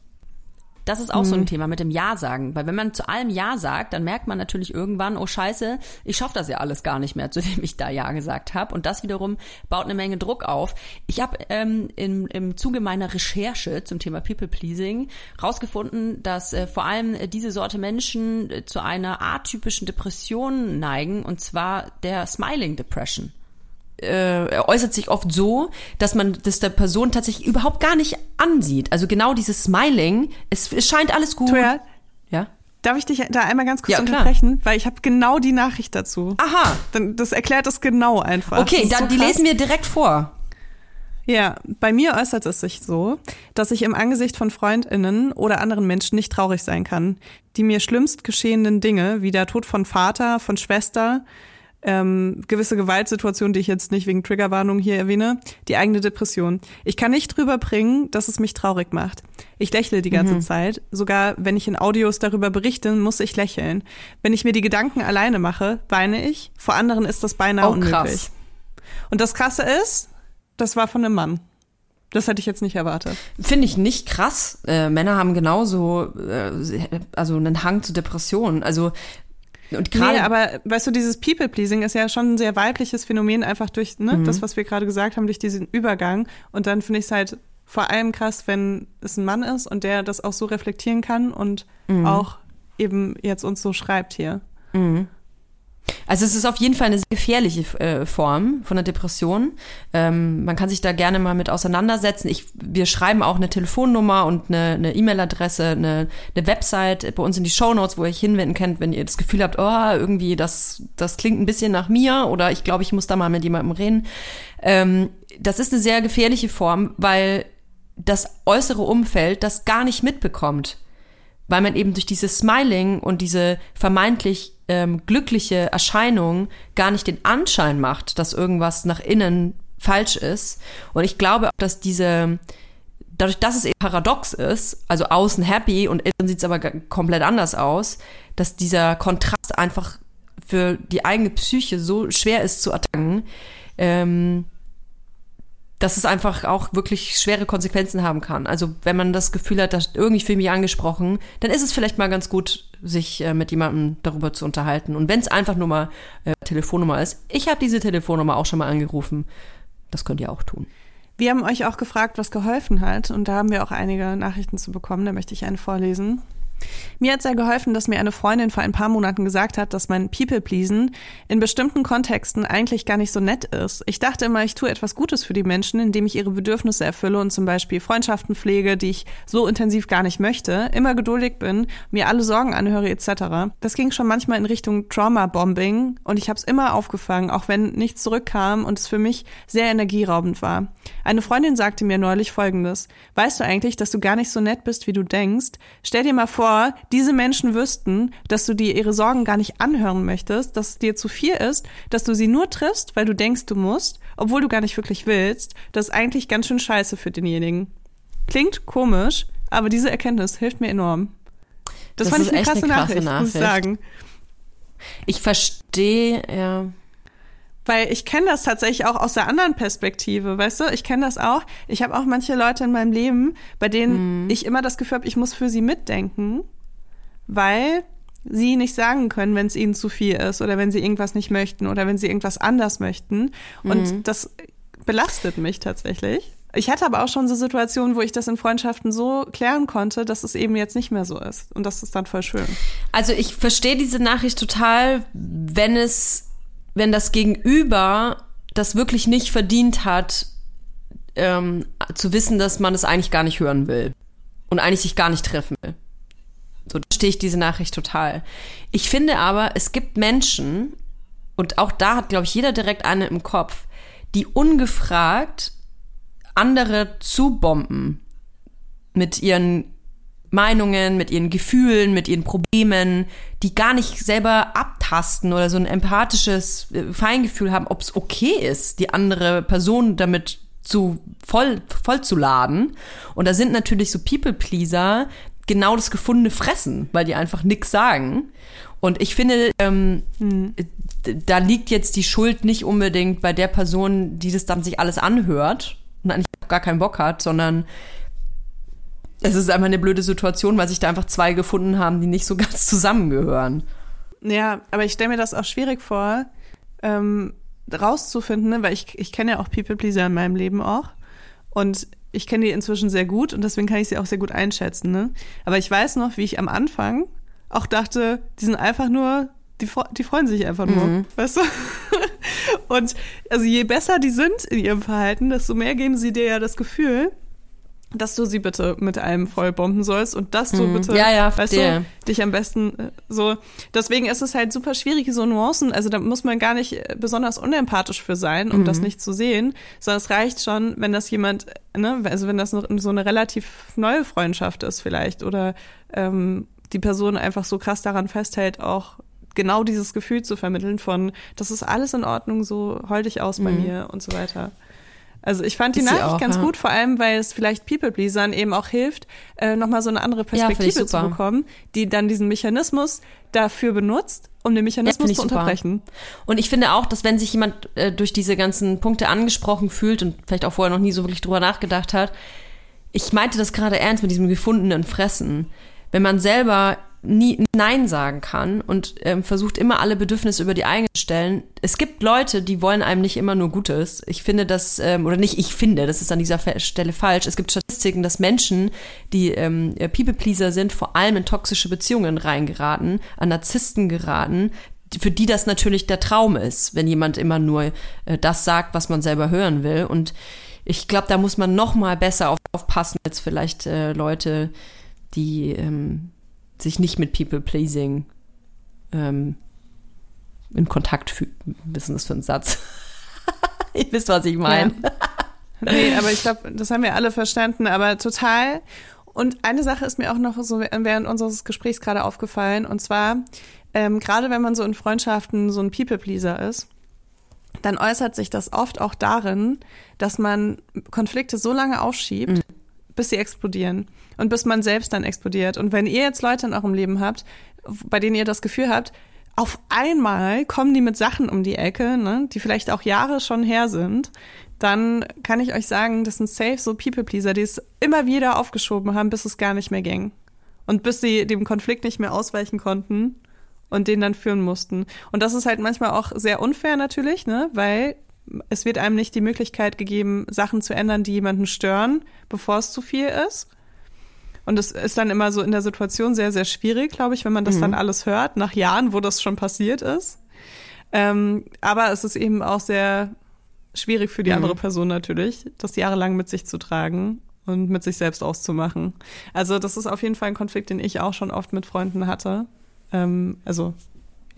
Das ist auch so ein Thema mit dem Ja sagen, weil wenn man zu allem Ja sagt, dann merkt man natürlich irgendwann, oh Scheiße, ich schaffe das ja alles gar nicht mehr, zu dem ich da Ja gesagt habe. Und das wiederum baut eine Menge Druck auf. Ich habe ähm, im, im Zuge meiner Recherche zum Thema People Pleasing rausgefunden, dass äh, vor allem äh, diese Sorte Menschen äh, zu einer atypischen Depression neigen, und zwar der Smiling Depression äh, er äußert sich oft so, dass man das der Person tatsächlich überhaupt gar nicht ansieht. Also genau dieses Smiling, es, es scheint alles gut. Toja, Ja. darf ich dich da einmal ganz kurz Ja, unterbrechen? Weil ich habe genau die Nachricht dazu. Aha. Dann, das erklärt das genau einfach. Okay, dann so die krass. lesen wir direkt vor. Ja, bei mir äußert es sich so, dass ich im Angesicht von FreundInnen oder anderen Menschen nicht traurig sein kann. Die mir schlimmst geschehenen Dinge, wie der Tod von Vater, von Schwester, ähm, gewisse Gewaltsituationen, die ich jetzt nicht wegen Triggerwarnung hier erwähne, die eigene Depression. Ich kann nicht drüber bringen, dass es mich traurig macht. Ich lächle die ganze Zeit. Sogar wenn ich in Audios darüber berichte, muss ich lächeln. Wenn ich mir die Gedanken alleine mache, weine ich. Vor anderen ist das beinahe Oh, unmöglich. krass. Und das Krasse ist, das war von einem Mann. Das hätte ich jetzt nicht erwartet. Finde ich nicht krass. Äh, Männer haben genauso äh, also einen Hang zu Depressionen. Also und gerade Nee, aber weißt du, dieses People-Pleasing ist ja schon ein sehr weibliches Phänomen, einfach durch ne, das, was wir gerade gesagt haben, durch diesen Übergang. Und dann finde ich es halt vor allem krass, wenn es ein Mann ist und der das auch so reflektieren kann und auch eben jetzt uns so schreibt hier. Also es ist auf jeden Fall eine sehr gefährliche äh, Form von einer Depression. Ähm, man kann sich da gerne mal mit auseinandersetzen. Ich, wir schreiben auch eine Telefonnummer und eine E-Mail-Adresse, eine, eine Website bei uns in die Shownotes, wo ihr euch hinwenden könnt, wenn ihr das Gefühl habt, oh, irgendwie das, das klingt ein bisschen nach mir oder ich glaube, ich muss da mal mit jemandem reden. Ähm, das ist eine sehr gefährliche Form, weil das äußere Umfeld das gar nicht mitbekommt weil man eben durch dieses Smiling und diese vermeintlich ähm, glückliche Erscheinung gar nicht den Anschein macht, dass irgendwas nach innen falsch ist. Und ich glaube auch, dass diese, dadurch, dass es eben paradox ist, also außen happy und innen sieht es aber komplett anders aus, dass dieser Kontrast einfach für die eigene Psyche so schwer ist zu ertragen, ähm, dass es einfach auch wirklich schwere Konsequenzen haben kann. Also wenn man das Gefühl hat, dass irgendwie ich mich angesprochen, dann ist es vielleicht mal ganz gut, sich äh, mit jemandem darüber zu unterhalten. Und wenn es einfach nur mal äh, Telefonnummer ist, ich habe diese Telefonnummer auch schon mal angerufen. Das könnt ihr auch tun. Wir haben euch auch gefragt, was geholfen hat. Und da haben wir auch einige Nachrichten zu bekommen. Da möchte ich eine vorlesen. Mir hat sehr geholfen, dass mir eine Freundin vor ein paar Monaten gesagt hat, dass mein People-Pleasen in bestimmten Kontexten eigentlich gar nicht so nett ist. Ich dachte immer, ich tue etwas Gutes für die Menschen, indem ich ihre Bedürfnisse erfülle und zum Beispiel Freundschaften pflege, die ich so intensiv gar nicht möchte, immer geduldig bin, mir alle Sorgen anhöre etc. Das ging schon manchmal in Richtung Trauma-Bombing und ich habe es immer aufgefangen, auch wenn nichts zurückkam und es für mich sehr energieraubend war. Eine Freundin sagte mir neulich Folgendes. Weißt du eigentlich, dass du gar nicht so nett bist, wie du denkst? Stell dir mal vor, bevor diese Menschen wüssten, dass du dir ihre Sorgen gar nicht anhören möchtest, dass es dir zu viel ist, dass du sie nur triffst, weil du denkst, du musst, obwohl du gar nicht wirklich willst, das ist eigentlich ganz schön scheiße für denjenigen. Klingt komisch, aber diese Erkenntnis hilft mir enorm. Das, Das fand ist ich eine echt krasse, eine krasse Nachricht, muss ich Nachricht. sagen. Ich verstehe, ja. Weil ich kenne das tatsächlich auch aus der anderen Perspektive, weißt du? Ich kenne das auch. Ich habe auch manche Leute in meinem Leben, bei denen Mhm. ich immer das Gefühl habe, ich muss für sie mitdenken, weil sie nicht sagen können, wenn es ihnen zu viel ist oder wenn sie irgendwas nicht möchten oder wenn sie irgendwas anders möchten. Und Mhm. das belastet mich tatsächlich. Ich hatte aber auch schon so Situationen, wo ich das in Freundschaften so klären konnte, dass es eben jetzt nicht mehr so ist. Und das ist dann voll schön. Also ich verstehe diese Nachricht total, wenn es, wenn das Gegenüber das wirklich nicht verdient hat, ähm, zu wissen, dass man es eigentlich gar nicht hören will und eigentlich sich gar nicht treffen will. So verstehe ich diese Nachricht total. Ich finde aber, es gibt Menschen, und auch da hat, glaube ich, jeder direkt eine im Kopf, die ungefragt andere zubomben mit ihren Meinungen, mit ihren Gefühlen, mit ihren Problemen, die gar nicht selber abtasten oder so ein empathisches äh, Feingefühl haben, ob es okay ist, die andere Person damit zu voll, voll zu laden. Und da sind natürlich so People-Pleaser genau das gefundene Fressen, weil die einfach nix sagen. Und ich finde, ähm, d- da liegt jetzt die Schuld nicht unbedingt bei der Person, die das dann sich alles anhört und eigentlich gar keinen Bock hat, sondern es ist einfach eine blöde Situation, weil sich da einfach zwei gefunden haben, die nicht so ganz zusammengehören. Ja, aber ich stelle mir das auch schwierig vor, ähm, rauszufinden, ne? weil ich, ich kenne ja auch People Pleaser in meinem Leben auch. Und ich kenne die inzwischen sehr gut und deswegen kann ich sie auch sehr gut einschätzen. Ne? Aber ich weiß noch, wie ich am Anfang auch dachte, die sind einfach nur, die, die freuen sich einfach nur, weißt du? Und also je besser die sind in ihrem Verhalten, desto mehr geben sie dir ja das Gefühl, dass du sie bitte mit allem vollbomben sollst und dass du bitte, Ja, ja, weißt du, dich am besten äh, so. Deswegen ist es halt super schwierig, so Nuancen. Also da muss man gar nicht äh, besonders unempathisch für sein, um das nicht zu sehen, sondern es reicht schon, wenn das jemand, ne, also wenn das noch so eine relativ neue Freundschaft ist vielleicht oder ähm, die Person einfach so krass daran festhält, auch genau dieses Gefühl zu vermitteln von, das ist alles in Ordnung, so heul dich aus bei mir und so weiter. Also ich fand die Nachricht auch, ganz ja. gut, vor allem, weil es vielleicht People-Pleasern eben auch hilft, äh, nochmal so eine andere Perspektive zu super. bekommen, die dann diesen Mechanismus dafür benutzt, um den Mechanismus ich zu super. unterbrechen. Und ich finde auch, dass wenn sich jemand äh, durch diese ganzen Punkte angesprochen fühlt und vielleicht auch vorher noch nie so wirklich drüber nachgedacht hat, ich meinte das gerade ernst mit diesem gefundenen Fressen. Wenn man selber nie Nein sagen kann und ähm, versucht immer alle Bedürfnisse über die eigenen stellen. Es gibt Leute, die wollen einem nicht immer nur Gutes. Ich finde das, ähm, oder nicht ich finde, das ist an dieser Stelle falsch. Es gibt Statistiken, dass Menschen, die ähm, People-Pleaser sind, vor allem in toxische Beziehungen reingeraten, an Narzissten geraten, für die das natürlich der Traum ist, wenn jemand immer nur äh, das sagt, was man selber hören will. Und ich glaube, da muss man noch mal besser auf, aufpassen als vielleicht äh, Leute, die ähm, sich nicht mit People-Pleasing ähm, in Kontakt ist denn das für ein Satz? Ihr wisst, was ich meine. Nee, aber ich glaube, das haben wir alle verstanden, aber total. Und eine Sache ist mir auch noch so während unseres Gesprächs gerade aufgefallen, und zwar, ähm, gerade wenn man so in Freundschaften so ein People-Pleaser ist, dann äußert sich das oft auch darin, dass man Konflikte so lange aufschiebt, bis sie explodieren und bis man selbst dann explodiert. Und wenn ihr jetzt Leute in eurem Leben habt, bei denen ihr das Gefühl habt, auf einmal kommen die mit Sachen um die Ecke, ne, die vielleicht auch Jahre schon her sind, dann kann ich euch sagen, das sind safe so People-Pleaser, die es immer wieder aufgeschoben haben, bis es gar nicht mehr ging. Und bis sie dem Konflikt nicht mehr ausweichen konnten und den dann führen mussten. Und das ist halt manchmal auch sehr unfair natürlich, ne? Weil es wird einem nicht die Möglichkeit gegeben, Sachen zu ändern, die jemanden stören, bevor es zu viel ist. Und es ist dann immer so in der Situation sehr, sehr schwierig, glaube ich, wenn man das Mhm. dann alles hört, nach Jahren, wo das schon passiert ist. Ähm, aber es ist eben auch sehr schwierig für die andere Person natürlich, das jahrelang mit sich zu tragen und mit sich selbst auszumachen. Also das ist auf jeden Fall ein Konflikt, den ich auch schon oft mit Freunden hatte. Ähm, also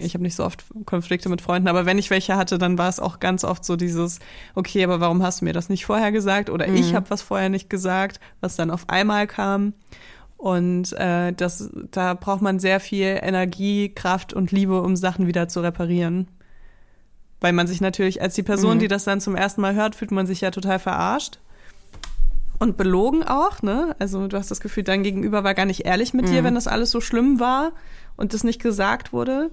ich habe nicht so oft Konflikte mit Freunden, aber wenn ich welche hatte, dann war es auch ganz oft so dieses, okay, aber warum hast du mir das nicht vorher gesagt? Oder ich habe was vorher nicht gesagt, was dann auf einmal kam. Und äh, das, da braucht man sehr viel Energie, Kraft und Liebe, um Sachen wieder zu reparieren. Weil man sich natürlich, als die Person, die das dann zum ersten Mal hört, fühlt man sich ja total verarscht. Und belogen auch, ne? Also du hast das Gefühl, dein Gegenüber war gar nicht ehrlich mit dir, wenn das alles so schlimm war und das nicht gesagt wurde.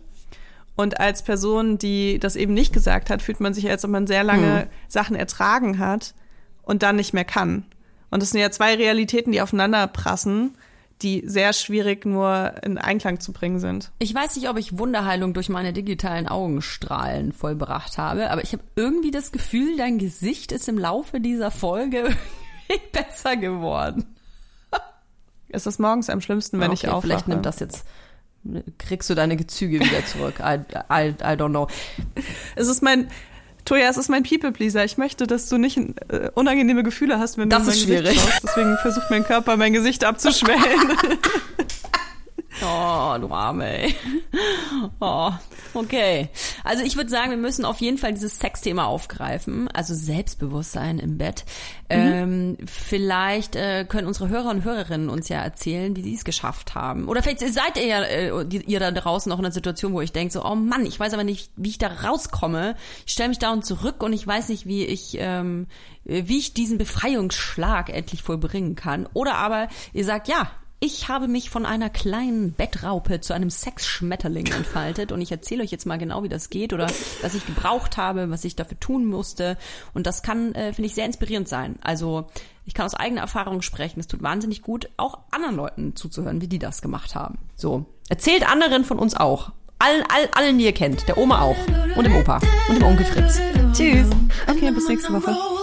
Und als Person, die das eben nicht gesagt hat, fühlt man sich, als ob man sehr lange Sachen ertragen hat und dann nicht mehr kann. Und das sind ja zwei Realitäten, die aufeinander prassen, die sehr schwierig nur in Einklang zu bringen sind. Ich weiß nicht, ob ich Wunderheilung durch meine digitalen Augenstrahlen vollbracht habe, aber ich habe irgendwie das Gefühl, dein Gesicht ist im Laufe dieser Folge irgendwie besser geworden. Es ist morgens am schlimmsten, wenn ich Okay, aufwache. Vielleicht nimmt das jetzt, kriegst du deine Gezüge wieder zurück. I, I, I don't know. Es ist mein, Toja, es ist mein People-Pleaser. Ich möchte, dass du nicht äh, unangenehme Gefühle hast, wenn Das du mein Gesicht schwierig. schaust. Deswegen versucht mein Körper, mein Gesicht abzuschwellen. Oh, du Arme, ey. Oh, okay. Also ich würde sagen, wir müssen auf jeden Fall dieses Sexthema aufgreifen. Also Selbstbewusstsein im Bett. Ähm, vielleicht äh, können unsere Hörer und Hörerinnen uns ja erzählen, wie sie es geschafft haben. Oder vielleicht seid ihr ja äh, ihr da draußen noch in einer Situation, wo ich denke so, oh Mann, ich weiß aber nicht, wie ich da rauskomme. Ich stelle mich da und zurück und ich weiß nicht, wie ich ähm, wie ich diesen Befreiungsschlag endlich vollbringen kann. Oder aber ihr sagt, ja, ich habe mich von einer kleinen Bettraupe zu einem Sexschmetterling entfaltet und ich erzähle euch jetzt mal genau, wie das geht oder was ich gebraucht habe, was ich dafür tun musste. Und das kann, äh, finde ich, sehr inspirierend sein. Also ich kann aus eigener Erfahrung sprechen. Es tut wahnsinnig gut, auch anderen Leuten zuzuhören, wie die das gemacht haben. So, erzählt anderen von uns auch. Allen, all, allen, die ihr kennt. Der Oma auch. Und dem Opa. Und dem Onkel Fritz. Tschüss. Okay, bis nächste Woche.